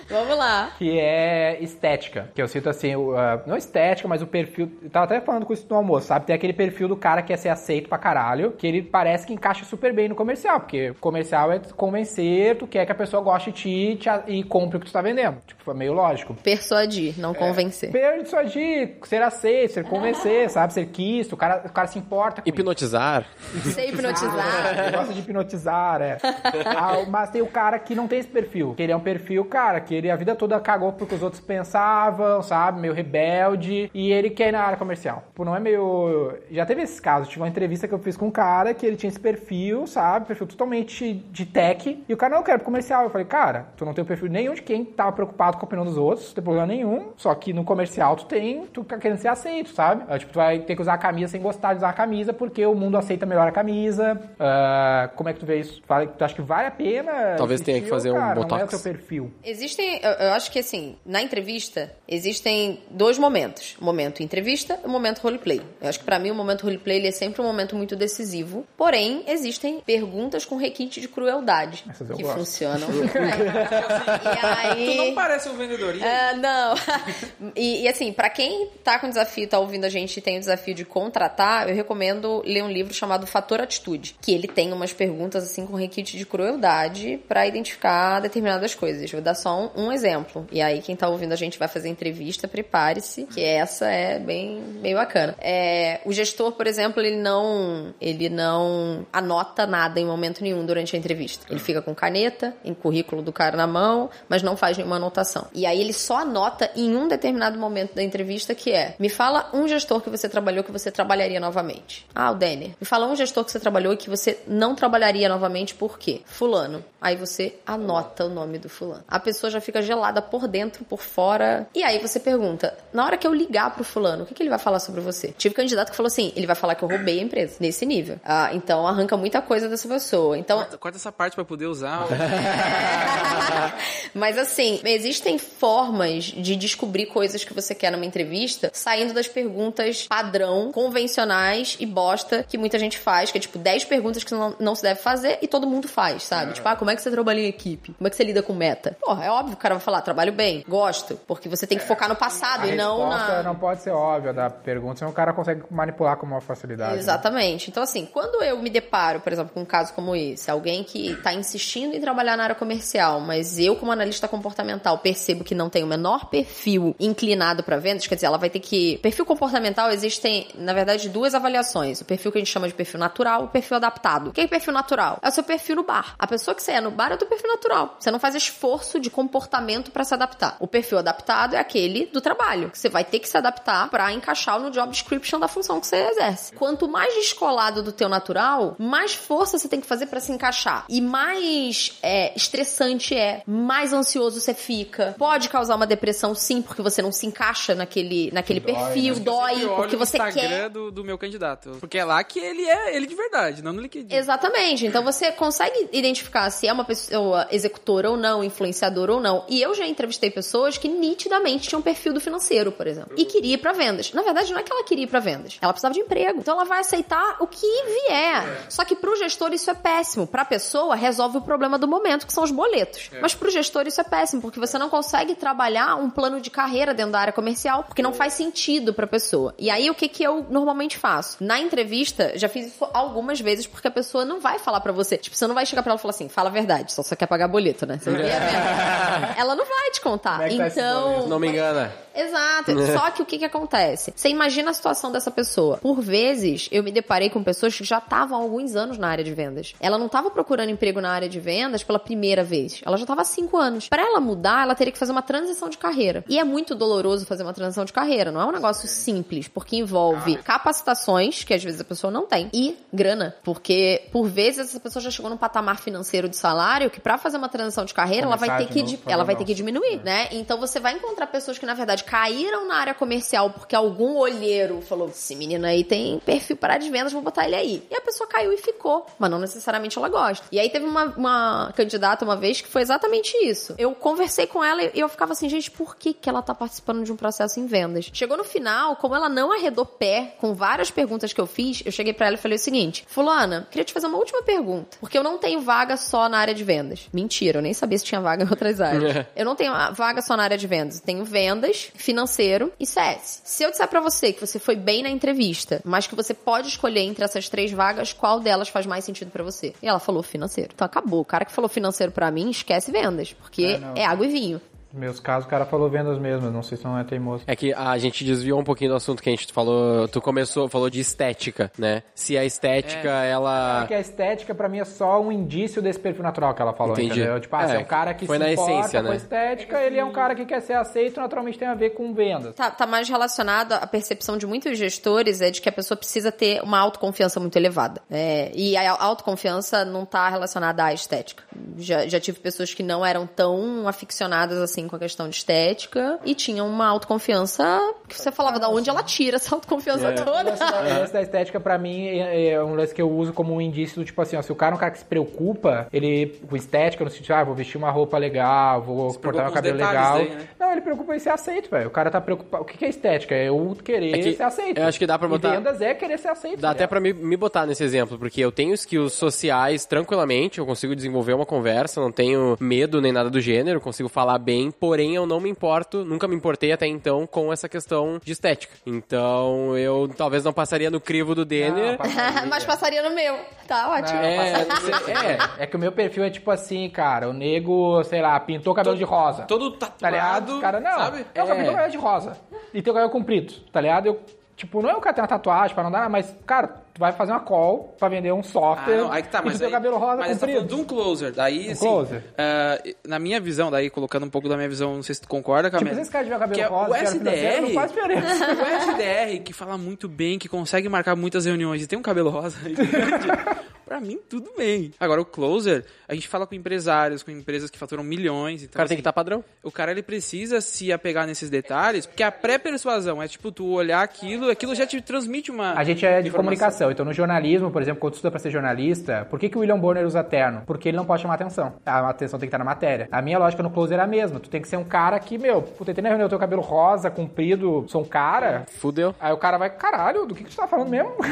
Vamos lá. que é estética. Que eu cito assim, o, ah, não estética, mas o perfil. Eu tava até falando com isso no almoço, sabe? Tem aquele perfil do cara que quer ser aceito pra caralho, que ele parece que encaixa super bem no comercial, porque comercial é convencer, tu quer que a pessoa goste de ti te e compre o que tu tá vendendo. Tipo, é meio lógico. Persuadir, não convencer. Persuadir, ser aceito, ser convencer, sabe? Ser quisto, o cara, o cara se importa com Hipnotizar. Ser hipnotizar. Ah, gosta de hipnotizar, é. Ah, mas tem o cara que não tem esse perfil. Que ele é um perfil, cara, que ele a vida toda cagou porque os outros pensavam, sabe? Meio rebelde. E ele quer ir na área comercial. Tipo, não é meio. Já teve esses casos. Tive uma entrevista que eu fiz com um cara que ele tinha esse perfil, sabe? Perfil totalmente de tech. E o cara não quer ir pro comercial. Eu falei, cara, tu não tem o perfil nenhum de quem tava preocupado com a opinião dos outros, não tem problema nenhum. Só que no comercial tu tem, tu tá querendo ser aceito, sabe? Ah, tipo, tu vai ter que usar a camisa sem gostar de usar a camisa, porque o mundo aceita melhor a camisa. Ah, como é que tu vê isso? Fala- Tu acha que vale a pena? Talvez tenha que fazer um cara, Não é o botox. teu perfil. Existem, eu, eu acho que assim, na entrevista, existem dois momentos. O momento entrevista e o momento roleplay. Eu acho que pra mim o momento roleplay ele é sempre um momento muito decisivo. Porém, existem perguntas com requinte de crueldade Essas eu que gosto. funcionam e aí... Tu não parece um vendedor. E aí? Ah, não. e, e, assim, pra quem tá com desafio, tá ouvindo a gente e tem o desafio de contratar, eu recomendo ler um livro chamado Fator Atitude, que ele tem umas perguntas assim com requinte de crueldade pra identificar determinadas coisas. Vou dar só um, um exemplo. E aí quem tá ouvindo a gente vai fazer entrevista, prepare-se, que essa é bem, bem bacana. É, o gestor, por exemplo, ele não ele não anota nada em momento nenhum durante a entrevista. Ele fica com caneta, em currículo do cara na mão, mas não faz nenhuma anotação. E aí ele só anota em um determinado momento da entrevista que é: me fala um gestor que você trabalhou que você trabalharia novamente. Ah, o Denner. Me fala um gestor que você trabalhou e que você não trabalharia novamente por quê? Fulano. Aí você anota o nome do fulano. A pessoa já fica gelada por dentro, por fora. E aí você pergunta: na hora que eu ligar pro fulano, o que, que ele vai falar sobre você? Tive candidato que falou assim: ele vai falar que eu roubei a empresa. Nesse nível. Ah, então arranca muita coisa dessa pessoa. Então, Corta, corta essa parte pra poder usar. Mas assim, existem formas de descobrir coisas que você quer numa entrevista saindo das perguntas padrão, convencionais e bosta que muita gente faz, que é tipo 10 perguntas que não, não se deve fazer e todo mundo faz, sabe? Tipo, ah, como é que você trabalha em equipe? Como é que você lida com meta? Porra, é óbvio que o cara vai falar, trabalho bem, gosto, porque você tem que focar no passado A e não na. não pode ser óbvia da pergunta, senão o cara consegue manipular com uma facilidade. né? Exatamente. Então, assim, quando eu me deparo, por exemplo, com um caso como esse, alguém que tá insistindo em trabalhar na área comercial, mas eu, como analista comportamental, percebo que não tem o menor perfil inclinado para vendas, quer dizer, ela vai ter que. Perfil comportamental existem, na verdade, duas avaliações. O perfil que a gente chama de perfil natural e o perfil adaptado. O que é perfil natural? É o seu perfil no bar. A pessoa que você é no bar é o teu perfil natural. Você não faz esforço de comportamento para se adaptar. O perfil adaptado é aquele do trabalho, que você vai ter que se adaptar para encaixar no job description da função que você exerce. Quanto mais descolado do teu natural, mais força você tem que fazer para se encaixar. E mais é, estressante é, mais ansioso você fica. Pode causar uma depressão, sim, porque você não se encaixa naquele, naquele perfil, dói, olho porque você Instagram quer. Do, do meu candidato. Porque é lá que ele é ele de verdade, não no LinkedIn. Exatamente. Então você consegue identificar se é uma pessoa executora ou não, influenciadora ou não. E eu já entrevistei pessoas que nitidamente tinham perfil do financeiro, por exemplo, e queria ir pra vendas. Na verdade, não é que ela queria ir pra vendas, ela precisava de emprego. Então ela vai aceitar o que vier. Só que pro gestor isso é péssimo. Pra pessoa resolve o problema do momento, que são os boletos. Mas pro gestor isso é péssimo, porque você não consegue trabalhar um plano de carreira dentro da área comercial, porque não faz sentido pra pessoa. E aí o que que eu normalmente faço? Na entrevista, já fiz isso algumas vezes, porque a pessoa não vai falar pra você. Tipo, você não vai chegar pra ela e falar assim, fala a verdade, só você quer pagar boleto, né? Você não quer vender. Ela não vai te contar. Como é que tá esse então? Não me engana. Exato. Só que o que que acontece? Você imagina a situação dessa pessoa. Por vezes, eu me deparei com pessoas que já estavam há alguns anos na área de vendas. Ela não estava procurando emprego na área de vendas pela primeira vez. Ela já estava há cinco anos. Para ela mudar, ela teria que fazer uma transição de carreira. E é muito doloroso fazer uma transição de carreira. Não é um negócio simples, porque envolve capacitações, que às vezes a pessoa não tem, e grana. Porque, por vezes, essa pessoa já chegou num patamar financeiro de salário que para fazer uma transição de carreira, ela vai Começar ter que, ela vai ter que diminuir, né? Então você vai encontrar pessoas que, na verdade, caíram na área comercial porque algum olheiro falou: esse menino aí tem perfil para de vendas, vou botar ele aí. E a pessoa caiu e ficou, mas não necessariamente ela gosta. E aí teve uma, uma candidata uma vez que foi exatamente isso. Eu conversei com ela e eu ficava assim, gente, por que, que ela tá participando de um processo em vendas? Chegou no final, como ela não arredou pé com várias perguntas que eu fiz, eu cheguei para ela e falei o seguinte: Fulana, queria te fazer uma última pergunta. Porque eu não tenho vaga só na área de vendas. Mentira, eu nem sabia se tinha vaga em outras áreas. eu não tenho vaga só na área de vendas. Eu tenho vendas, financeiro e CS. Se eu disser para você que você foi bem na entrevista, mas que você pode escolher entre essas três vagas, qual delas faz mais sentido para você? E ela falou financeiro. Então acabou. O cara que falou financeiro para mim, esquece vendas. Porque É, é água e vinho. Meus casos, o cara falou vendas mesmo. Não sei se não é teimoso. É que a gente desviou um pouquinho do assunto que a gente falou. Tu começou, falou de estética, né? Se a estética, ela. É que a estética, pra mim, é só um indício desse perfil natural que ela falou, Entendi. entendeu? Tipo, ah, se é É, um cara que foi se na importa essência, com né? a estética, ele é um cara que quer ser aceito, naturalmente tem a ver com vendas. Tá, tá mais relacionado à percepção de muitos gestores é de que a pessoa precisa ter uma autoconfiança muito elevada. É, e a autoconfiança não tá relacionada à estética. Já, já tive pessoas que não eram tão aficionadas assim com a questão de estética e tinham uma autoconfiança que você falava da onde ela tira essa autoconfiança O toda. o lance da estética, pra mim, é, é um lance que eu uso como um indício do tipo assim, ó, se o cara é um cara que se preocupa, ele, com estética, no sentido, ah, vou vestir uma roupa legal, vou Se cortar meu cabelo legal. daí, né? Não, ele preocupa em ser aceito, velho. O cara tá preocupado. O que que é estética? É eu querer É que ser aceito. eu acho que dá pra E botar- vendas é querer ser aceito. Dá até velho. pra me, me botar nesse exemplo, porque eu tenho skills sociais tranquilamente, eu consigo desenvolver uma conversa, não tenho medo nem nada do gênero, consigo falar bem, porém eu não me importo, nunca me importei até então com essa questão de estética. Então eu talvez não passaria no crivo do Denner. Não, passaria. Mas passaria no meu. Tá ótimo. Não, É, é, é que o meu perfil é tipo assim, cara, o nego, sei lá, pintou o cabelo de rosa. Todo Tá ligado? tatuado, Cara, não. sabe? Não, só É. pintou o cabelo de rosa. E tem o cabelo comprido, tá ligado? Eu, tipo, não é o cara tem uma tatuagem pra não dar, mas, cara, tu vai fazer uma call pra vender um Ah, software. não, aí que tá, mas aí, cabelo rosa mas tá comprido. falando de um closer, daí, Um assim, closer. ah, na minha visão, daí, colocando um pouco da minha visão, não sei se tu concorda, Tipo, Camila. se esse cara tiver cabelo que é rosa, o financeiro, não SDR, faz diferença. o SDR, que fala muito bem, que consegue marcar muitas reuniões e tem um cabelo rosa pra mim, tudo bem. Agora, o closer, a gente fala com empresários, com empresas que faturam milhões, então, O cara tem que assim, estar padrão. o cara ele precisa se apegar nesses detalhes, porque a pré-persuasão é tipo tu olhar aquilo, aquilo já te transmite uma A gente é de informação. comunicação, então no jornalismo, por exemplo, quando tu estuda pra ser jornalista, por que, que o William Bonner usa terno? Porque ele não pode chamar atenção. A atenção tem que estar na matéria. A minha lógica no closer é a mesma. Tu tem que ser um cara que, meu, puta, entrei na reunião, eu tenho cabelo rosa, comprido, sou um cara. Fudeu. Aí o cara vai, caralho, do que, que tu tá falando mesmo?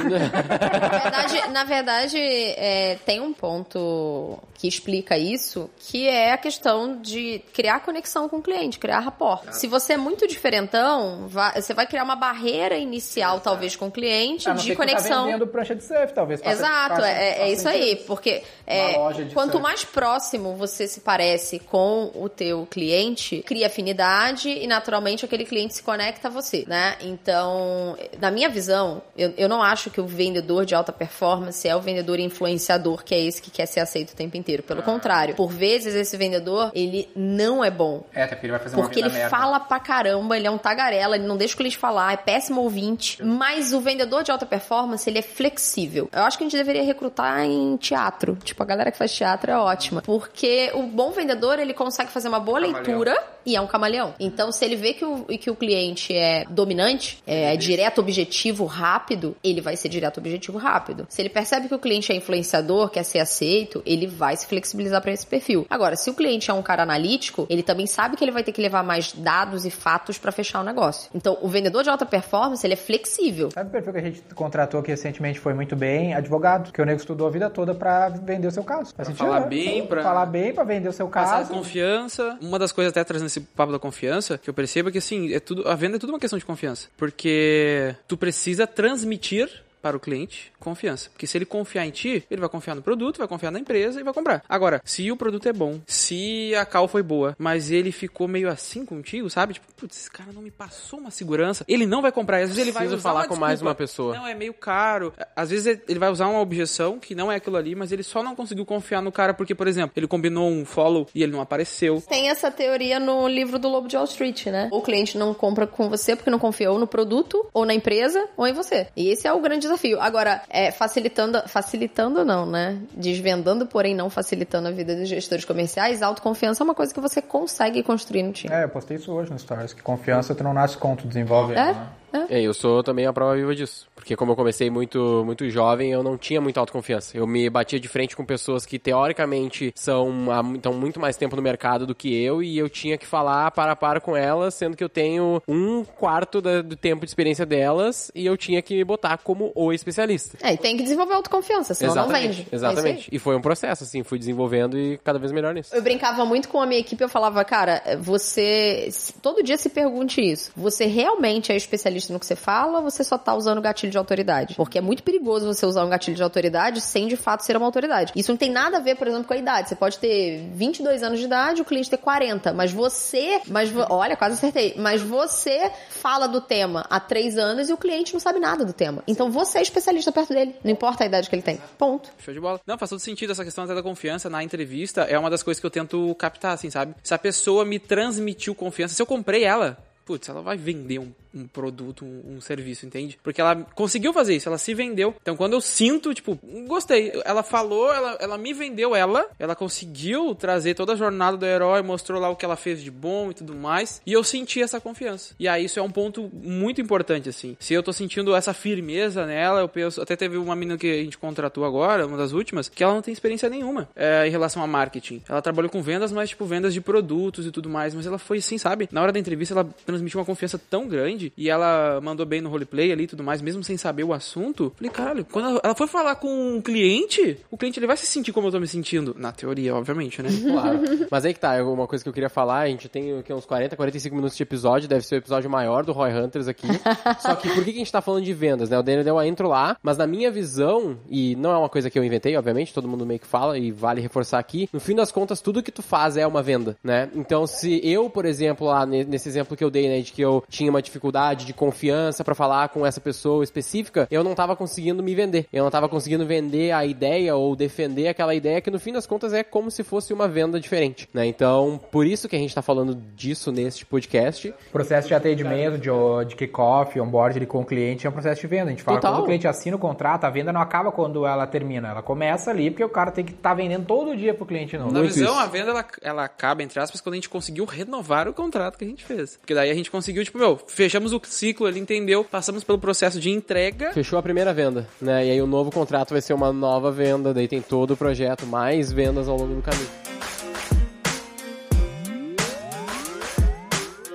Na verdade, na verdade é, tem um ponto que explica isso, que é a questão de criar conexão com o cliente, criar rapport. Se você é muito diferentão, vai- você vai criar uma barreira inicial, talvez, com o cliente, A não ser de tá conexão. vendendo prancha de surf, talvez. faça- Exato, faça- é, é faça isso aí, porque é, quanto surf. mais próximo você se parece com o teu cliente, cria afinidade e naturalmente aquele cliente se conecta a você, né? Então, na minha visão, eu, eu não acho que o vendedor de alta performance é o vendedor influenciador, que é esse que quer ser aceito o tempo inteiro. Pelo contrário, por vezes esse vendedor, ele não é bom. É, até porque ele vai fazer uma Porque ele merda. fala pra caramba, ele é um tagarela, ele não deixa o cliente falar, é péssimo ouvinte. Mas o vendedor de alta performance, ele é flexível. Eu acho que a gente deveria recrutar em teatro. Tipo, a galera que faz teatro é ótima. Porque o bom vendedor, ele consegue fazer uma boa Camaleão. leitura e é um camaleão. Então, se ele vê que o, que o cliente é dominante, é direto, objetivo, rápido, ele vai ser direto, objetivo, rápido. Se ele percebe que o cliente é influenciador, quer ser aceito, ele vai se flexibilizar para esse perfil. Agora, se o cliente é um cara analítico, ele também sabe que ele vai ter que levar mais dados e fatos para fechar o negócio. Então, o vendedor de alta performance, ele é flexível. Sabe o perfil que a gente contratou que recentemente foi muito bem? Advogado. Que o nego estudou a vida toda pra vender o seu caso. Faz sentido, falar né? bem, pra- Falar bem, pra vender o seu Passar caso. confiança. Uma das coisas até trazendo esse papo da confiança, que eu percebo é que assim, é tudo, a venda é tudo uma questão de confiança. Porque tu precisa transmitir para o cliente confiança. Porque se ele confiar em ti, ele vai confiar no produto, vai confiar na empresa e vai comprar. Agora, se o produto é bom, se a cal foi boa, mas ele ficou meio assim contigo, sabe? Tipo, putz, esse cara não me passou uma segurança, ele não vai comprar. Às vezes ele vai Preciso usar falar uma com mais desculpa. uma pessoa. Não, é meio caro. Às vezes ele vai usar uma objeção que não é aquilo ali, mas ele só não conseguiu confiar no cara porque, por exemplo, ele combinou um follow e ele não apareceu. Tem essa teoria no livro do Lobo de Wall Street, né? O cliente não compra com você porque não confia ou no produto, ou na empresa, ou em você. E esse é o grande desafio. Agora, é, facilitando, facilitando não, né? Desvendando, porém não facilitando a vida dos gestores comerciais, autoconfiança é uma coisa que você consegue construir no time. É, eu postei isso hoje no Stories, que confiança tu não nasce com, tu desenvolve É? né? É, eu sou também a prova viva disso. Porque como eu comecei muito, muito jovem, eu não tinha muita autoconfiança. Eu me batia de frente com pessoas que, teoricamente, são há estão muito mais tempo no mercado do que eu, e eu tinha que falar para a para com elas, sendo que eu tenho um quarto da- do tempo de experiência delas, e eu tinha que me botar como o especialista. É, e tem que desenvolver autoconfiança, senão não vende. É. Exatamente. E foi um processo, assim, fui desenvolvendo e cada vez melhor nisso. Eu brincava muito com a minha equipe, eu falava, cara, você todo dia se pergunte isso. Você realmente é especialista no que você fala ou você só tá usando gatilho de autoridade? Porque é muito perigoso você usar um gatilho de autoridade sem de fato ser uma autoridade. Isso não tem nada a ver, por exemplo, com a idade. Você pode ter 22 anos de idade, o cliente ter 40, mas você, mas olha, quase acertei, mas você fala do tema há 3 anos e o cliente não sabe nada do tema. Então você é especialista perto dele, não importa a idade que ele tem. Ponto. Show de bola. Não, faz todo sentido essa questão até da confiança na entrevista. É uma das coisas que eu tento captar, assim, sabe? Se a pessoa me transmitiu confiança, se eu comprei ela, putz, ela vai vender um, um produto, um, um serviço, entende? Porque ela conseguiu fazer isso, ela se vendeu. Então quando eu sinto, tipo, gostei, ela falou, ela, ela me vendeu ela, ela conseguiu trazer toda a jornada do herói, mostrou lá o que ela fez de bom e tudo mais, e eu senti essa confiança. E aí isso é um ponto muito importante, assim. Se eu tô sentindo essa firmeza nela, eu penso, até teve uma menina que a gente contratou agora, uma das últimas, que ela não tem experiência nenhuma é, em relação a marketing. Ela trabalhou com vendas, mas tipo, vendas de produtos e tudo mais, mas ela foi assim, sabe? Na hora da entrevista, ela transmitiu uma confiança tão grande e ela mandou bem no roleplay ali e tudo mais, mesmo sem saber o assunto. Falei, caralho, quando ela- ela foi falar com um cliente, o cliente ele vai se sentir como eu tô me sentindo. Na teoria, obviamente, né? Claro. Mas aí que tá, uma coisa que eu queria falar, a gente tem aqui uns 40, 45 minutos de episódio, deve ser o episódio maior do Roy Hunters aqui. Só que por que que a gente tá falando de vendas, né? O Daniel deu a intro lá, mas na minha visão, e não é uma coisa que eu inventei, obviamente, todo mundo meio que fala, e vale reforçar aqui, no fim das contas, tudo que tu faz é uma venda, né? Então, se eu, por exemplo, lá ne- nesse exemplo que eu dei, né, de que eu tinha uma dificuldade de confiança pra falar com essa pessoa específica, eu não tava conseguindo me vender. Eu não tava conseguindo vender a ideia ou defender aquela ideia que no fim das contas é como se fosse uma venda diferente, né? Então, por isso que a gente tá falando disso neste podcast. processo de atendimento, de, de kickoff, onboard ali com o cliente é um processo de venda. A gente fala Total. quando o cliente assina o contrato, a venda não acaba quando ela termina. Ela começa ali porque o cara tem que estar vendendo todo dia pro cliente novo. Na Muito visão, isso. a venda ela, ela acaba, entre aspas, quando a gente conseguiu renovar o contrato que a gente fez. Porque daí a gente conseguiu, tipo, meu, fechamos o ciclo, ele entendeu, passamos pelo processo de entrega. Fechou a primeira venda, né? E aí o novo contrato vai ser uma nova venda, daí tem todo o projeto, mais vendas ao longo do caminho.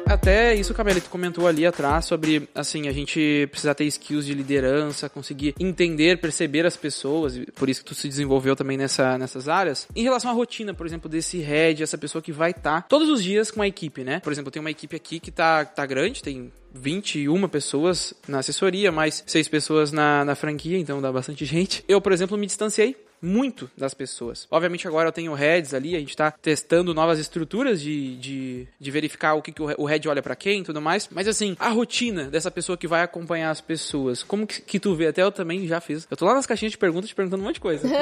Até isso, Camila, tu comentou ali atrás sobre, assim, a gente precisar ter skills de liderança, conseguir entender, perceber as pessoas, e por isso que tu se desenvolveu também nessa, nessas áreas. Em relação à rotina, por exemplo, desse head, essa pessoa que vai estar todos os dias com a equipe, né? Por exemplo, tem uma equipe aqui que tá, tá grande, tem 21 pessoas na assessoria, mais 6 pessoas na, na franquia, então dá bastante gente. Eu, por exemplo, me distanciei muito das pessoas. Obviamente agora eu tenho heads ali, a gente tá testando novas estruturas de, de, de verificar o que, que o head olha pra quem e tudo mais. Mas assim, a rotina dessa pessoa que vai acompanhar as pessoas, como que, que tu vê? Até eu também já fiz. Eu tô lá nas caixinhas de perguntas te perguntando um monte de coisa.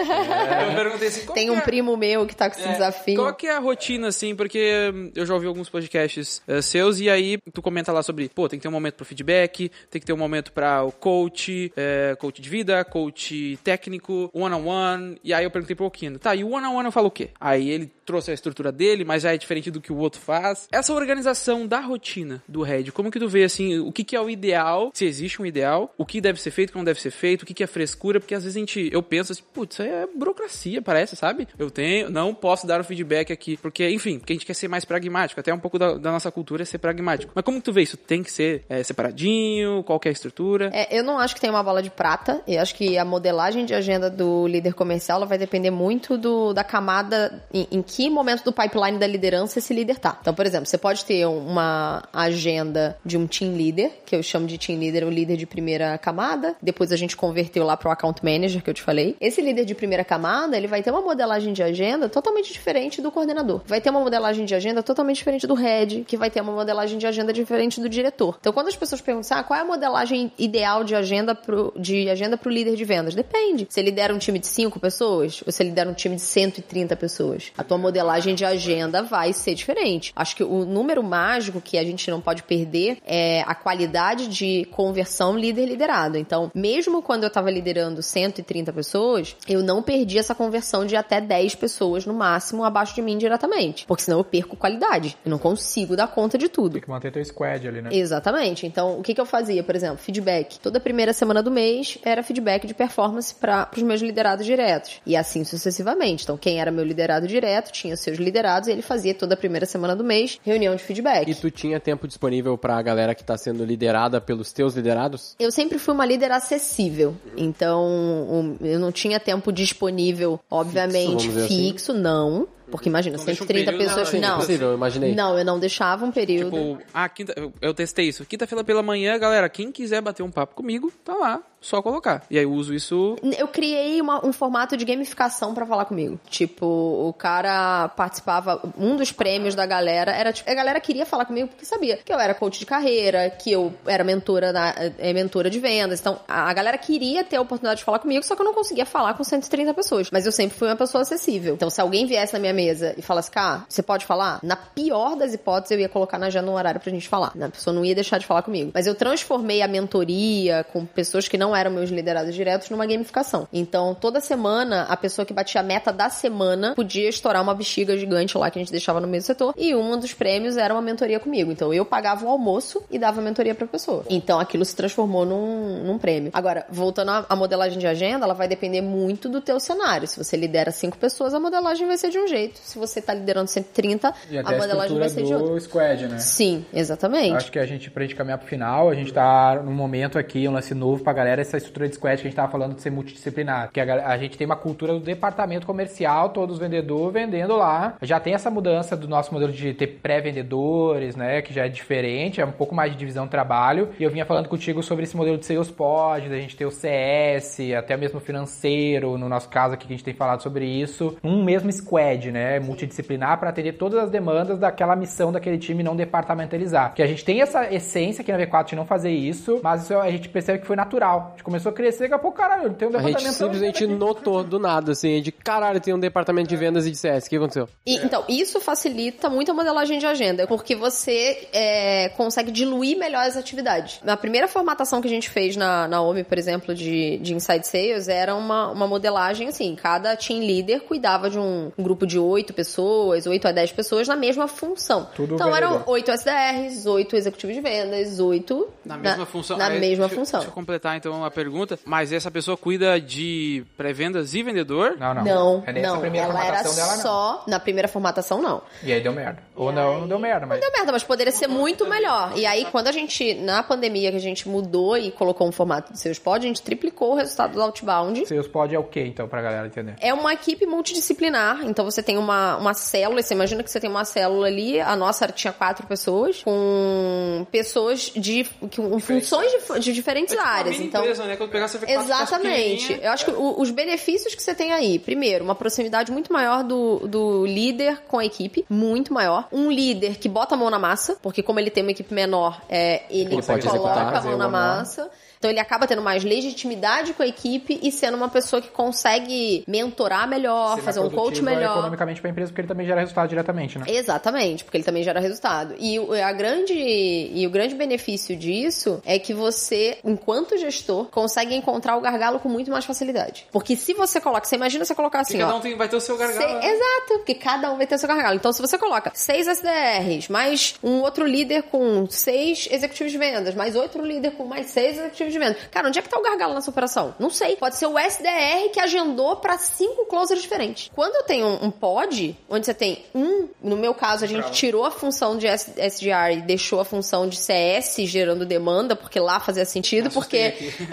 Eu perguntei assim, Tem um é- primo meu que tá com esse é, desafio. Qual que é a rotina, assim? Porque hum, eu já ouvi alguns podcasts eh, seus e aí tu comenta lá sobre, pô, tem que ter um momento pro feedback, tem que ter um momento pra o coach, eh, coach de vida, coach técnico, one-on-one. E aí eu perguntei pro Okino, tá, e o one-on-one eu falo o quê? Aí ele trouxe a estrutura dele, mas já é diferente do que o outro faz. Essa organização da rotina do Red, como que tu vê, assim, o que que é o ideal, se existe um ideal, o que deve ser feito, o que não deve ser feito, o que que é frescura, porque às vezes a gente, eu penso assim, putz, isso aí é burocracia, parece, sabe? Eu tenho, não posso dar o feedback aqui, porque, enfim, porque a gente quer ser mais pragmático, até um pouco da, da nossa cultura é ser pragmático. Mas como tu vê isso? Tem que ser é, separadinho? Qual é a estrutura? É, eu não acho que tem uma bola de prata. Eu acho que a modelagem de agenda do líder comercial ela vai depender muito do, da camada, em, em que momento do pipeline da liderança esse líder tá. Então, por exemplo, você pode ter uma agenda de um team leader, que eu chamo de team leader, o líder de primeira camada. Depois a gente converteu lá pro account manager, que eu te falei. Esse líder de primeira camada, ele vai ter uma modelagem de agenda totalmente diferente do coordenador. Vai ter uma modelagem de agenda totalmente diferente do head, que vai ter uma modelagem de agenda diferente do diretor. Então, quando as pessoas perguntam ah, qual é a modelagem ideal de agenda pro, de agenda pro líder de vendas? Depende. Você lidera um time de cinco pessoas, você lidera um time de 130 pessoas. A tua modelagem de agenda vai ser diferente. Acho que o número mágico que a gente não pode perder é a qualidade de conversão líder-liderado. Então, mesmo quando eu estava liderando 130 pessoas, eu não perdi essa conversão de até 10 pessoas no máximo abaixo de mim diretamente. Porque senão eu perco qualidade. Eu não consigo dar conta de tudo. Tem que manter teu squad ali, né? Exatamente. Então, o que, que eu fazia, por exemplo, feedback. Toda primeira semana do mês era feedback de performance para os meus liderados diretos. E assim sucessivamente. Então, quem era meu liderado direto tinha seus liderados e ele fazia toda primeira semana do mês reunião de feedback. E tu tinha tempo disponível pra galera que tá sendo liderada pelos teus liderados? Eu sempre fui uma líder acessível, então eu não tinha tempo disponível, obviamente, vamos dizer fixo, não. Porque imagina, Não deixa um 130 período, pessoas. não, Não, Impossível, eu imaginei. não, eu não deixava um período. Tipo, ah, quinta, eu, testei isso. Quinta-feira pela manhã, galera, quem quiser bater um papo comigo, tá lá. Só colocar. E aí eu uso isso. Eu criei uma- um formato de gamificação pra falar comigo. Tipo, o cara participava, um dos prêmios da galera era tipo, a galera queria falar comigo porque sabia que eu era coach de carreira, que eu era mentora na, é, mentora de vendas. Então, a, a galera queria ter a oportunidade de falar comigo, só que eu não conseguia falar com 130 pessoas. Mas eu sempre fui uma pessoa acessível. Então, se alguém viesse na minha mesa e falasse, cara, você pode falar? Na pior das hipóteses, eu ia colocar na agenda um horário pra gente falar. A pessoa não ia deixar de falar comigo. Mas eu transformei a mentoria com pessoas que não eram meus liderados diretos numa gamificação. Então, toda semana, a pessoa que batia a meta da semana podia estourar uma bexiga gigante lá que a gente deixava no meio do setor. E um dos prêmios era uma mentoria comigo. Então, eu pagava o almoço e dava mentoria pra pessoa. Então, aquilo se transformou num, num prêmio. Agora, voltando à modelagem de agenda, ela vai depender muito do teu cenário. Se você lidera cinco pessoas, a modelagem vai ser de um jeito. Se você tá liderando 130, E a até a, modelagem vai ser de outro. squad, né? Sim, exatamente. Acho que a gente, pra gente caminhar pro final, a gente tá num momento aqui, um lance novo pra galera, essa estrutura de squad que a gente tava falando de ser multidisciplinar. Porque a, a gente tem uma cultura do departamento comercial, todos os vendedores vendendo lá. Já tem essa mudança do nosso modelo de ter pré-vendedores, né? Que já é diferente, é um pouco mais de divisão de trabalho. E eu vinha falando contigo sobre esse modelo de sales pod, da gente ter o CS, até mesmo financeiro, no nosso caso aqui que a gente tem falado sobre isso. Um mesmo squad, né? Multidisciplinar para atender todas as demandas daquela missão daquele time não departamentalizar. Que a gente tem essa essência aqui na V4 de não fazer isso, mas isso a gente percebe que foi natural. A gente começou a crescer, daqui a pouco, caralho, tem um A gente departamento... simplesmente notou do nada, assim, de caralho, tem um departamento de vendas e de CS. O que aconteceu? E, Então, isso facilita muito a modelagem de agenda, porque você é, consegue diluir melhor as atividades. Na primeira formatação que a gente fez na, na OMI, por exemplo, de, de Inside Sales, era uma, uma modelagem assim: cada team leader cuidava de um, um grupo de 8 pessoas, 8 a 10 pessoas na mesma função. Tudo então, eram vendedor. 8 SDRs, 8 executivos de vendas, 8 Na mesma função. Na É, mesma deixa, eu- função. Deixa eu completar então a pergunta. Mas essa pessoa cuida de pré-vendas e vendedor? Não, não. Não, É nessa não. primeira Ela era formatação dela, não. só. Na primeira formatação, não. E aí deu merda. Ou não, não deu merda, mas... Deu merda, mas poderia ser muito melhor. E aí, quando a gente, na pandemia, que a gente mudou e colocou um formato de seus pod, a gente triplicou o resultado do outbound. Sales pod é o quê, então, pra galera entender? É uma equipe multidisciplinar, então você tem uma, uma célula, você imagina que você tem uma célula ali, a nossa tinha quatro pessoas, com pessoas de, com funções de, de diferentes É tipo áreas. Então, empresa, né? Quando pegar, você vê Exatamente. Eu acho que o- os benefícios que você tem aí, primeiro, uma proximidade muito maior do, do líder com a equipe, muito maior. Um líder que bota a mão na massa, porque como ele tem uma equipe menor, é, ele, Ele pode coloca a mão na massa. Então ele acaba tendo mais legitimidade com a equipe e sendo uma pessoa que consegue mentorar melhor, Ser fazer um coach melhor. economicamente pra empresa, porque ele também gera resultado diretamente, né? Exatamente, porque ele também gera resultado. E o, a grande, e o grande benefício disso é que você, enquanto gestor, consegue encontrar o gargalo com muito mais facilidade. Porque se você coloca, você imagina você colocar assim, cada ó. um tem, vai ter o seu gargalo. Sei- né? exato, porque cada um vai ter seu gargalo. Então, se você coloca seis SDRs, mais um outro líder com seis executivos de vendas, mais outro líder com mais seis executivos vendas. Cara, onde é que tá o gargalo nessa operação? Não sei. Pode ser o SDR que agendou pra cinco closers diferentes. Quando eu tenho um, um pod, onde você tem um, no meu caso, a gente tirou a função de S- SDR e deixou a função de CS gerando demanda, porque lá fazia sentido, porque.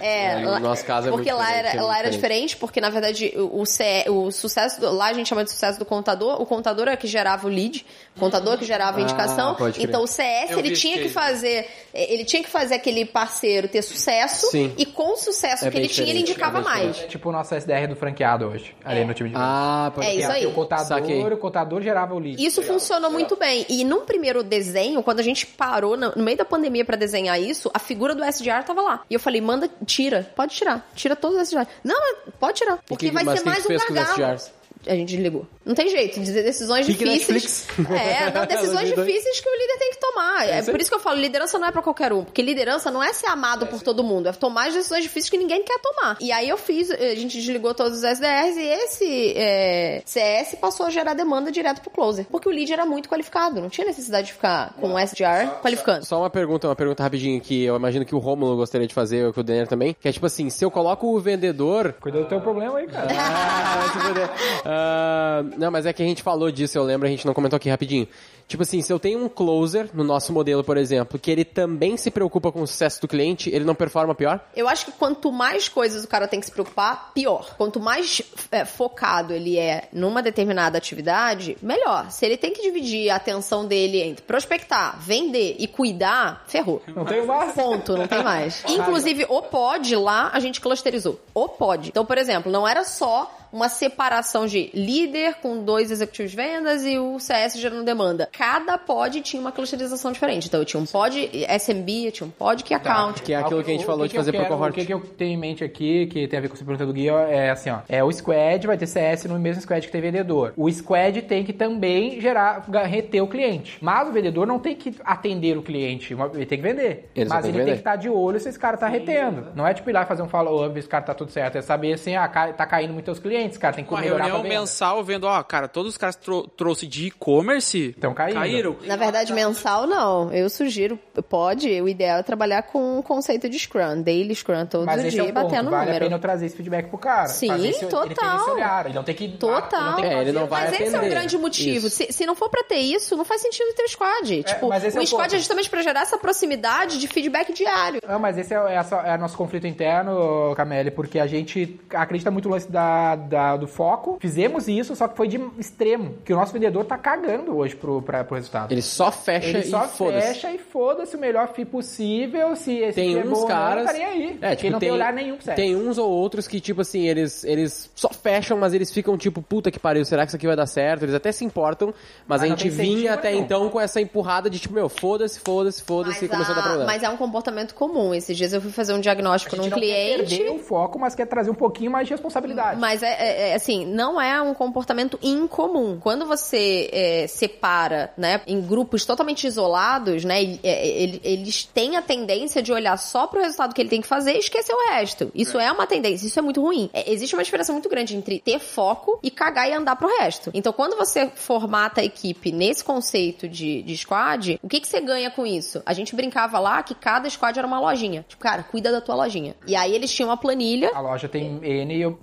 É, É, no lá- nosso caso é porque muito lá era, é lá era diferente. porque na verdade o, o, CE o sucesso do, lá a gente chama de sucesso do contador, o contador é que gerava o lead, o contador que gerava a Ah, indicação. crer. Então o CS Eu ele tinha que fazer, ele tinha que fazer aquele parceiro ter sucesso Sim. e com o sucesso É que ele tinha ele indicava é mais. É tipo o nosso SDR do franqueado hoje, ali no time de Ah, pode É isso aí. O contador, Saquei. o contador gerava o lead. Isso funcionou muito bem. E num primeiro desenho, quando a gente parou no, no meio da pandemia pra desenhar isso, a figura do SDR tava lá. E eu falei, manda, tira, pode tirar. Tira todos esses jars. Não, mas pode tirar. Porque que- vai ser mais um gargalo. A gente desligou. Não tem jeito. Dizer decisões Fique difíceis. É, não, decisões difíceis que o líder tem que tomar. É por isso que eu falo, liderança não é pra qualquer um. Porque liderança não é ser amado por todo mundo. É tomar as decisões difíceis que ninguém quer tomar. E aí eu fiz, a gente desligou todos os SDRs e esse é, CS passou a gerar demanda direto pro closer. Porque o lead era muito qualificado. Não tinha necessidade de ficar com o SDR qualificando. Só uma pergunta, uma pergunta rapidinho que eu imagino que o Romulo gostaria de fazer, ou que o Denner também, que é tipo assim, se eu coloco o vendedor Cuida do teu problema aí, cara. Ah, não, mas é que a gente falou disso, eu lembro, a gente não comentou aqui rapidinho. Tipo assim, se eu tenho um closer no nosso modelo, por exemplo, que ele também se preocupa com o sucesso do cliente, ele não performa pior? Eu acho que quanto mais coisas o cara tem que se preocupar, pior. Quanto mais é, focado ele é numa determinada atividade, melhor. Se ele tem que dividir a atenção dele entre prospectar, vender e cuidar, ferrou. Não tem mais. Ponto, não tem mais. Inclusive, o pod lá a gente clusterizou. O pod. Então, por exemplo, não era só uma separação de líder com dois executivos de vendas e o CS gerando demanda. Cada pod tinha uma clusterização diferente. Então, eu tinha um pod SMB, eu tinha um pod que account. Que é aquilo que a gente falou de eu fazer pro cohort. O que, que eu tenho em mente aqui, que tem a ver com essa pergunta do Gui, é assim, ó. É o squad vai ter CS no mesmo squad que tem vendedor. O squad tem que também gerar, reter o cliente. Mas o vendedor não tem que atender o cliente, ele tem que vender. Ele só Mas tem ele que tem vender. que estar de olho se esse cara tá retendo. Não é tipo ir lá fazer um follow-up, ver se o cara tá tudo certo. É saber assim, ah, tá caindo muito teus clientes, cara, tem que Uma melhorar reunião mensal vendo, ó, cara, todos os caras tro trouxe de e-commerce Tão caindo. caíram. Na verdade, mensal não. Eu sugiro, pode, o ideal é trabalhar com o conceito de Scrum, daily Scrum todo Mas esse dia é ponto. batendo Vale a número. pena eu trazer esse feedback pro cara. Sim, Fazer esse- Ele tem total. esse olhar. Ele não tem que... Total. Ele não tem que É, ele não vai Mas esse é o atender. grande motivo. Se, se não for pra ter isso, não faz sentido ter o squad. tipo, mas esse o é o squad ponto. é justamente pra gerar essa proximidade de feedback diário. Não, mas esse é, é, é nosso conflito interno, Camille, porque a gente acredita muito no lance da, da- do foco. Fizemos isso, só que foi de extremo. Que o nosso vendedor tá cagando hoje pro, pra, pro resultado. Ele só fecha Ele e só foda-se. fecha e foda-se o melhor FII possível. Se esse Tem é uns bom ou não, caras. tá aí. É, tipo, não tem, olhar nenhum CS. Tem uns ou outros que, tipo assim, eles, eles só fecham, mas eles ficam tipo, puta que pariu, será que isso aqui vai dar certo? Eles até se importam, mas, a não gente tem incentivo vinha até nenhum. então com essa empurrada de tipo, meu, foda-se, foda-se, foda-se, e Mas, começou a dar a- problema. mas é um comportamento comum. Esses dias eu fui fazer um diagnóstico A num gente não quer cliente. perder o foco, mas quer trazer um pouquinho mais de responsabilidade. Mas é, é- é, assim, não é um comportamento incomum. Quando você é, separa, né, em grupos totalmente isolados, né, e- é, ele- eles têm a tendência de olhar só pro resultado que ele tem que fazer e esquecer o resto. Isso é, uma tendência, isso é muito ruim. É, existe uma diferença muito grande entre ter foco e cagar e andar pro resto. Então, quando você formata a equipe nesse conceito de, de squad, o que, que você ganha com isso? A gente brincava lá que cada squad era uma lojinha. Tipo, cara, cuida da tua lojinha. E aí eles tinham uma planilha A loja tem N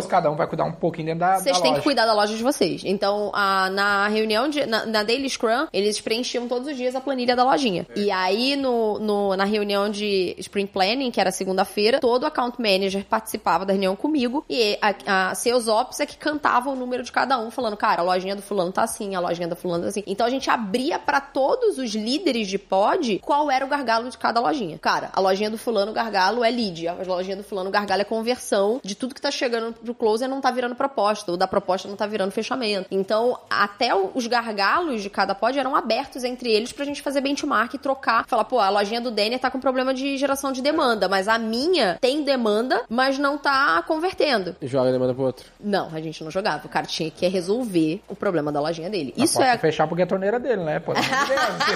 objetivos, cada um vai cuidar um pouquinho dentro da, Vocês da têm que cuidar da loja de vocês. Então, a- na reunião, de, na, na Daily Scrum, eles preenchiam todos os dias a planilha da lojinha. E aí, no, no- na reunião de Sprint Planning, que era segunda-feira, todo account manager participava da reunião comigo e a, a Sales Ops é que cantava o número de cada um, falando, cara, a lojinha do fulano tá assim, a lojinha do fulano tá assim. Então, a gente abria pra todos os líderes de pod qual era o gargalo de cada lojinha. Cara, a lojinha do fulano, o gargalo é lead. A lojinha do fulano, o gargalo é conversão de tudo que tá chegando pro closer não tá virando proposta, ou da proposta não tá virando fechamento. Então, até os gargalos de cada pod eram abertos entre eles pra gente fazer benchmark e trocar. Falar, pô, a lojinha do Denner tá com problema de geração de demanda, mas a minha tem demanda, mas não tá convertendo. Joga a demanda pro outro. Não, a gente não jogava. O cara tinha que resolver o problema da lojinha dele. Mas Isso pode é fechar porque é a torneira dele, né? Pô,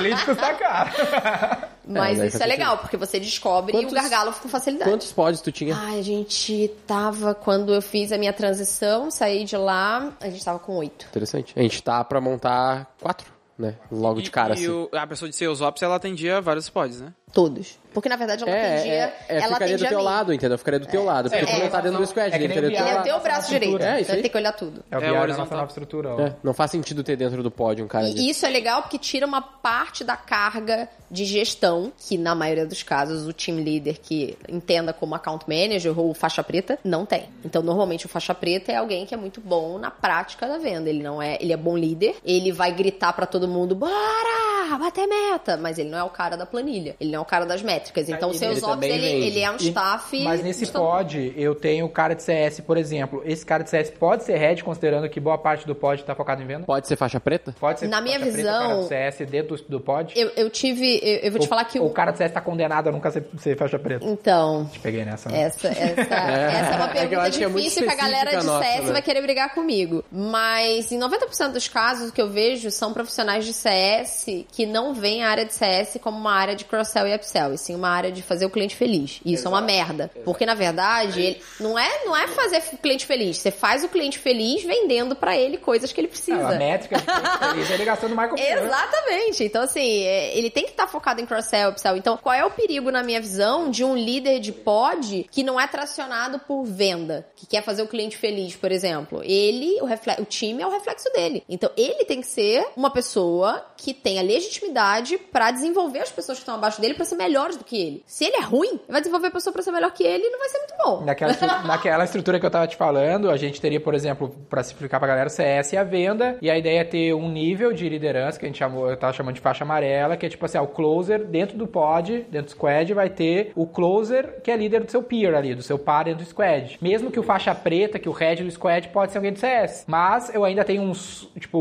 lead custa caro. Mas daí isso faz é legal, porque você descobre Quantos- o gargalo com facilidade. Quantos pods tu tinha? Ai, a gente tava, quando eu fiz a minha transição, saí de lá, a gente tava com oito. Interessante. A gente tá pra montar quatro, né? Logo de cara, e, e assim. o- a pessoa de Sales Ops, ela atendia vários pods, né? Todos. Porque na verdade ela É, atendia. é, é, ela ficaria do teu mim. lado, entendeu? Ficaria do teu lado. Porque é, tu não tá dentro do squad, é ele é o teu braço direito. É, isso então aí. tem que olhar tudo. É o É horizontal. nossa nova estrutura. É, não faz sentido ter dentro do pod um cara E de... isso é legal porque tira uma parte da carga de gestão, que na maioria dos casos o team leader que entenda como account manager ou faixa preta não tem. Então normalmente o faixa preta é alguém que é muito bom na prática da venda. Ele não é, ele é bom líder, ele vai gritar pra todo mundo: "Bora! Ah, bater meta, mas ele não é o cara da planilha, ele não é o cara das métricas. Então, Ele o seus ops, também ele, ele é um E- staff. Mas nesse pod, eu tenho o cara de CS, por exemplo. Esse cara de CS pode ser head, considerando que boa parte do pod tá focado em venda? Pode ser faixa preta? Pode ser Na minha preta, o visão- de CS dentro do, do pod? Eu, eu tive. Eu, eu vou te Ou- falar que o. o cara de CS tá condenado a nunca ser, ser faixa preta. Então. Te peguei nessa. né? Essa, essa, essa é uma É que eu pergunta acho que é muito difícil que a galera de específica CS nossa, né? vai querer brigar comigo. Mas em 90% dos casos, o que eu vejo são profissionais de CS que não veem a área de CS como uma área de cross-sell e upsell, e sim uma área de fazer o cliente feliz. E isso é uma merda. Porque, na verdade, ele não é, não é fazer o cliente feliz. Você faz o cliente feliz vendendo pra ele coisas que ele precisa. Ah, a métrica de feliz é gastando mais com Exatamente. Então, assim, é, ele tem que estar focado em cross-sell, upsell. Então, qual é o perigo, na minha visão, de um líder de pod que não é tracionado por venda, que quer fazer o cliente feliz, por exemplo? Ele, o, o time é o reflexo dele. Então, ele tem que ser uma pessoa que tenha legitimidade pra desenvolver as pessoas que estão abaixo dele pra ser melhores do que ele. Se ele é ruim, ele vai desenvolver a pessoa pra ser melhor que ele e não vai ser muito bom. Naquela, naquela estrutura que eu tava te falando, a gente teria, por exemplo, pra simplificar pra galera, o CS e a venda. E a ideia é ter um nível de liderança, que a gente chamou, eu tava chamando de faixa amarela, que é tipo assim, ah, o closer dentro do pod, dentro do squad, vai ter o closer, que é líder do seu peer ali, do seu par dentro do squad. Mesmo que o faixa preta, que o head do squad pode ser alguém do CS. Mas eu ainda tenho um, tipo,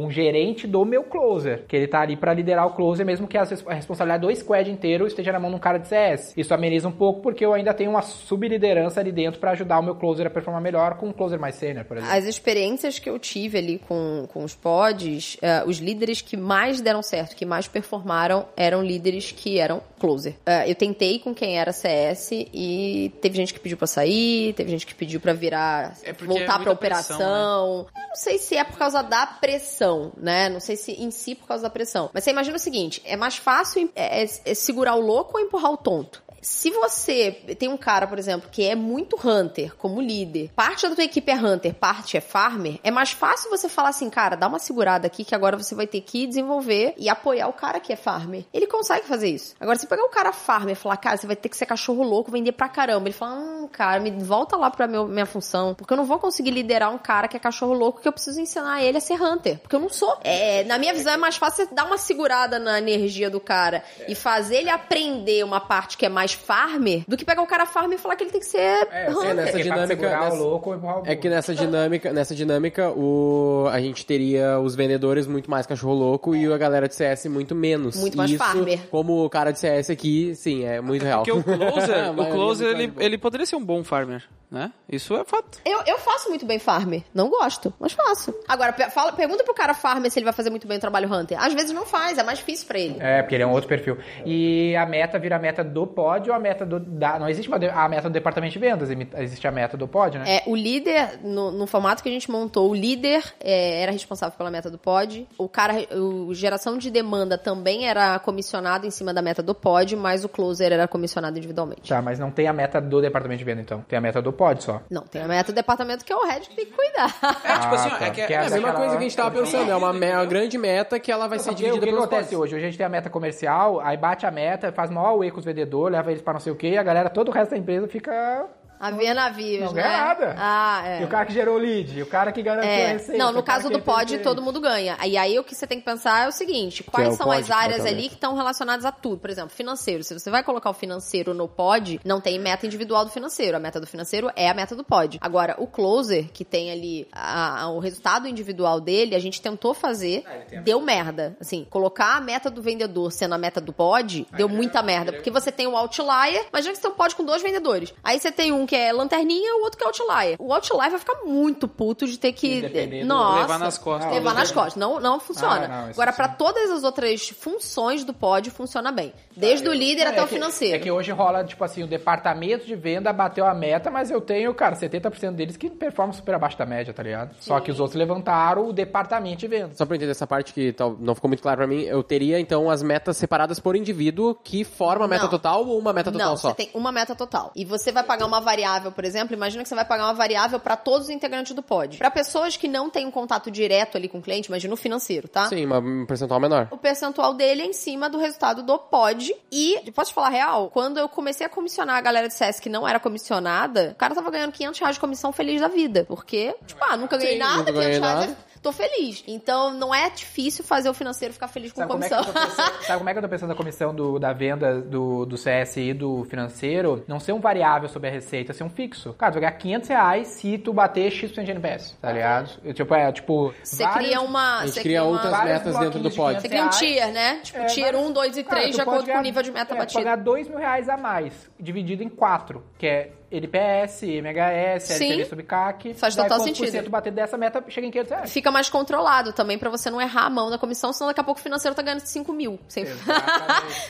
um gerente do meu closer, que ele tá ali pra liderar o closer, mesmo que a res- a responsabilidade do squad inteiro esteja na mão de um cara de CS. Isso ameniza um pouco, porque eu ainda tenho uma subliderança ali dentro pra ajudar o meu closer a performar melhor com um closer mais sênior, por exemplo. As experiências que eu tive ali com, com os pods, eh, os líderes que mais deram certo, que mais performaram, eram líderes que eram closer. Eh, eu tentei com quem era CS e teve gente que pediu pra sair, teve gente que pediu pra virar, É é voltar pra muita pressão, operação. Eu não sei se é por causa da pressão, né? Não sei se em si por causa da pressão. Mas você imagina o seguinte: é mais fácil é- é- é segurar o louco ou empurrar o tonto? Se você tem um cara, por exemplo, que é muito hunter como líder, parte da tua equipe é hunter, parte é farmer, é mais fácil você falar assim, cara, dá uma segurada aqui que agora você vai ter que desenvolver e apoiar o cara que é farmer. Ele consegue fazer isso. Agora, se pegar o cara farmer e falar, cara, você vai ter que ser cachorro louco, vender pra caramba. Ele fala, hum, cara, me volta lá pra meu- minha função, porque eu não vou conseguir liderar um cara que é cachorro louco que eu preciso ensinar ele a ser hunter, porque eu não sou. É, na minha visão, é mais fácil você dar uma segurada na energia do cara e fazer ele aprender uma parte que é mais farmer do que pegar o cara farmer e falar que ele tem que ser É, hunter. nessa Porque pra dinâmica, nessa- o louco É burro. que nessa dinâmica, nessa dinâmica, o, a gente teria os vendedores muito mais cachorro louco e a galera de CS muito menos. Muito mais Isso, farmer. Como o cara de CS aqui, sim, é muito real. Porque o closer, o closer muito ele, ele poderia ser um bom farmer, né? Isso é fato. Eu, eu faço muito bem farmer. Não gosto, mas faço. Agora, fala, pergunta pro cara farmer se ele vai fazer muito bem o trabalho hunter. Às vezes não faz, é mais difícil pra ele. É, porque ele é um outro perfil. E a meta vira a meta do pod ou a meta do. Da, não existe uma a meta do departamento de vendas, existe a meta do pod, né? É, o líder, no, no formato que a gente montou, o líder é, era responsável pela meta do pod. O cara, o geração de demanda também era comissionado em cima da meta do pod, mas o closer era comissionado individualmente. Tá, mas não tem a meta do departamento de venda, então. Tem a meta do pod só. Não, tem a meta do departamento que é o head que tem que cuidar. É, tipo assim, ó, tá. é que Porque É a mesma coisa que a gente tava pensando, é uma, me- uma grande meta que ela vai ser Porque o dividida que acontece hoje? Hoje a gente tem a meta comercial, aí bate a meta, faz maior auê com os vendedores, leva eles pra não sei o quê, e a galera, todo o resto da empresa fica. A ver navios, Não né? ganha nada. Ah, é. E o cara que gerou o lead, e o cara que garantiu a É, receita. não, no caso do pod, todo mundo ganha. E aí o que você tem que pensar é o seguinte: quais é o são pod, as áreas ali que estão relacionadas a tudo? Por exemplo, financeiro. Se você vai colocar o financeiro no pod, não tem meta individual do financeiro. A meta do financeiro é a meta do pod. Agora, o closer, que tem ali a- a- o resultado individual dele, a gente tentou fazer, deu merda. Assim, colocar a meta do vendedor sendo a meta do pod, deu muita merda. Porque você tem o outlier, imagina que você tem um pod com dois vendedores. Aí você tem um que é lanterninha e o outro que é outlier. O outlier vai ficar muito puto de ter que. Nossa, Levar nas costas. Levar nas costas. Não, não funciona. Ah, não, Agora, sim. pra todas as outras funções do pod, funciona bem. Desde o líder até É o que- financeiro. É que hoje rola, tipo assim, o departamento de venda bateu a meta, mas eu tenho, cara, 70% deles que performam super abaixo da média, tá ligado? Só que os outros levantaram o departamento de venda. Só pra entender essa parte que não ficou muito claro pra mim, eu teria então as metas separadas por indivíduo que forma a meta Não. total ou uma meta total Não, só? você tem uma meta total. E você vai pagar uma variável, por exemplo, imagina que você vai pagar uma variável pra todos os integrantes do pod. Pra pessoas que não têm um contato direto ali com o cliente, imagina o financeiro, tá? Sim, um percentual menor. O percentual dele é em cima do resultado do pod. E, posso te falar real? Quando eu comecei a comissionar a galera de CS que não era comissionada, o cara tava ganhando 500 reais de comissão feliz da vida. Porque, tipo, ah, nunca ganhei Sim, nada, nunca 500 ganhei reais nada. É tô feliz. Então não é difícil fazer o financeiro ficar feliz com Sabe como, é comissão. eu tô pensando, sabe como é que eu tô pensando a comissão do, da venda do, do CS e do financeiro? Não ser um variável sobre a receita, ser um fixo. Cara, tu vai ganhar 500 reais se tu bater X% de NPS, tá ligado? Eu, Tipo, é, tipo... Você cria uma. Você cria uma- outras metas dentro do pod. Você cria um tier, né? Tipo, É, tier vários- 1, 2 e Cara, 3, tu de acordo com ganhar- o nível de meta é, Tu pode batida. ganhar 2 mil reais a mais, dividido em 4, que é NPS, MHS, Sim. LTV sobre CAC. Faz total sentido. bater dessa meta, chega em 500 reais. Fica mais controlado também pra você não errar a mão na comissão, senão daqui a pouco o financeiro tá ganhando 5 mil.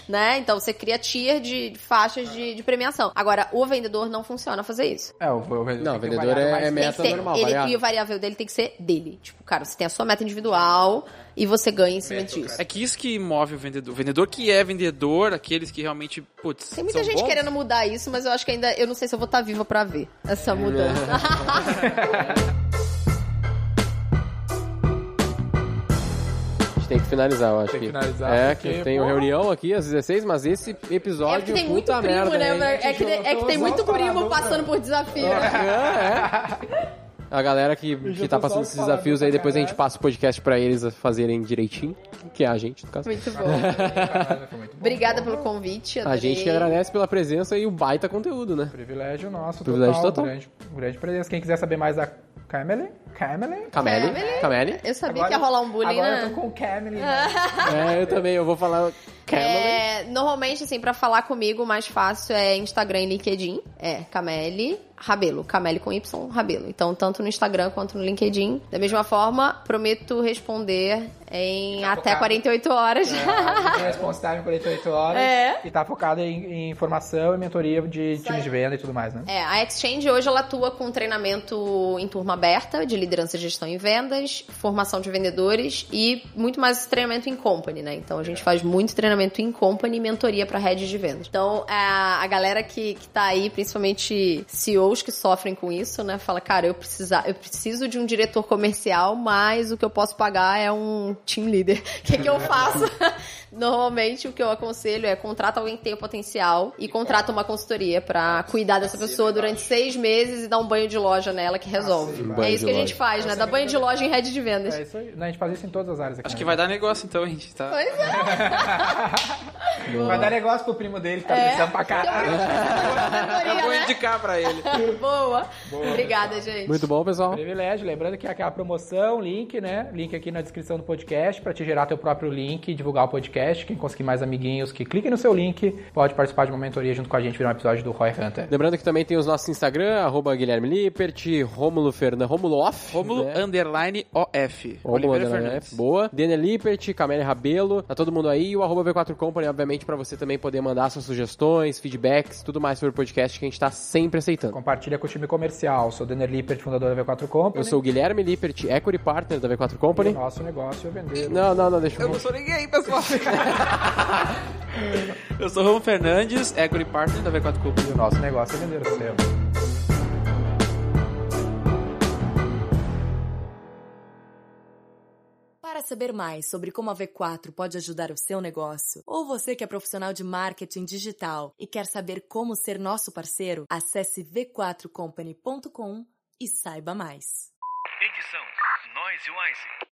Né? Então você cria tier de de faixas de, de premiação. Agora, o vendedor não funciona fazer isso. É, o, o, Não, tem que ter vendedor é- é meta ser- normal, ele, variável. E o variável dele tem que ser dele. Tipo, cara, você tem a sua meta individual e você ganha em cima disso. É que isso que move o vendedor. O vendedor que é vendedor, aqueles que realmente, putz, Tem muita são gente bons. querendo mudar isso, mas eu acho que ainda. Eu não sei se eu vou estar viva pra ver essa mudança. A gente tem que finalizar, eu acho Tem que que. finalizar, é, que tenho pô. reunião aqui às 16, mas esse episódio É porque tem muito primo, merda, né? É que, é que tem muito primo passando por desafio. É, é. A galera que, que tá passando esses desafios aí, depois a gente passa o podcast pra eles fazerem direitinho, que é a gente, no caso. Muito bom. Foi muito bom. Obrigada pelo convite. A adorei. gente que agradece pela presença e o baita conteúdo, né? Privilégio nosso, Privilégio total. total. Grande, grande presença. Quem quiser saber mais da Camely, Camely. Cameli. Cameli. Cameli. Eu sabia que ia rolar um bullying, agora né? eu tô com o Camely. né? É, eu também, eu vou falar Cameli. É, normalmente, assim, pra falar comigo, o mais fácil é Instagram e LinkedIn. É, Cameli Rabelo. Cameli com Y, Rabelo. Então, tanto no Instagram quanto no LinkedIn. Da mesma forma, prometo responder em Tá até focado. 48 horas. Tem response time 48 horas. É. E tá focada em, em informação e mentoria de times de venda e tudo mais, né? É, a Exchange hoje ela atua com treinamento em turma aberta de liderança e gestão em vendas, formação de vendedores e muito mais treinamento em company, né? Então a gente faz muito treinamento em company e mentoria para redes de vendas. Então a, a galera que, que tá aí, principalmente CEOs que sofrem com isso, né? Fala, cara, eu, precisa, eu preciso de um diretor comercial, mas o que eu posso pagar é um team leader. O que, que eu faço? Normalmente o que eu aconselho é contrata alguém que tenha potencial e contrata uma consultoria pra cuidar dessa pessoa durante seis meses e dar um banho de loja nela que resolve. Um banho é isso que a gente faz, né? Dá banho de loja em rede de vendas. É isso aí. A gente faz isso em todas as áreas aqui. Acho né? que vai dar negócio então, a gente tá. Pois é. Vai dar negócio pro primo dele, que tá É. precisando pra caralho. Eu vou indicar pra ele. Boa. Obrigada, gente. Muito bom, pessoal. Privilégio, lembrando que é aquela promoção, link, né? Link aqui na descrição do podcast pra te gerar teu próprio link e divulgar o podcast. Quem conseguir mais amiguinhos que cliquem no seu link, pode participar de uma mentoria junto com a gente virar um episódio do Roy Hunter. Lembrando que também tem os nossos Instagram, arroba Guilherme Lippert, Rômulo Fernando, Rômulo Off. Rômulo né? underline OF. Oliveira Underline Fernandes. F. Boa. Daniel Lippert, Camélia Rabelo, tá todo mundo aí. E o arroba V4 Company, obviamente, pra você também poder mandar suas sugestões, feedbacks, tudo mais sobre o podcast que a gente tá sempre aceitando. Compartilha com o time comercial. Sou Denner Lippert, fundador da V4 Company. Eu sou o Guilherme Lippert, Equity Partner da V4 E o Company. nosso negócio é Não, não, não, deixa eu... Eu não sou ninguém, pessoal. eu sou Romo Fernandes, Equity Partner da V4 Clube. E o nosso negócio é vender o seu. Para saber mais sobre como a V4 pode ajudar o seu negócio, ou você que é profissional de marketing digital e quer saber como ser nosso parceiro, acesse v4company.com e saiba mais. Edição Noise Wise.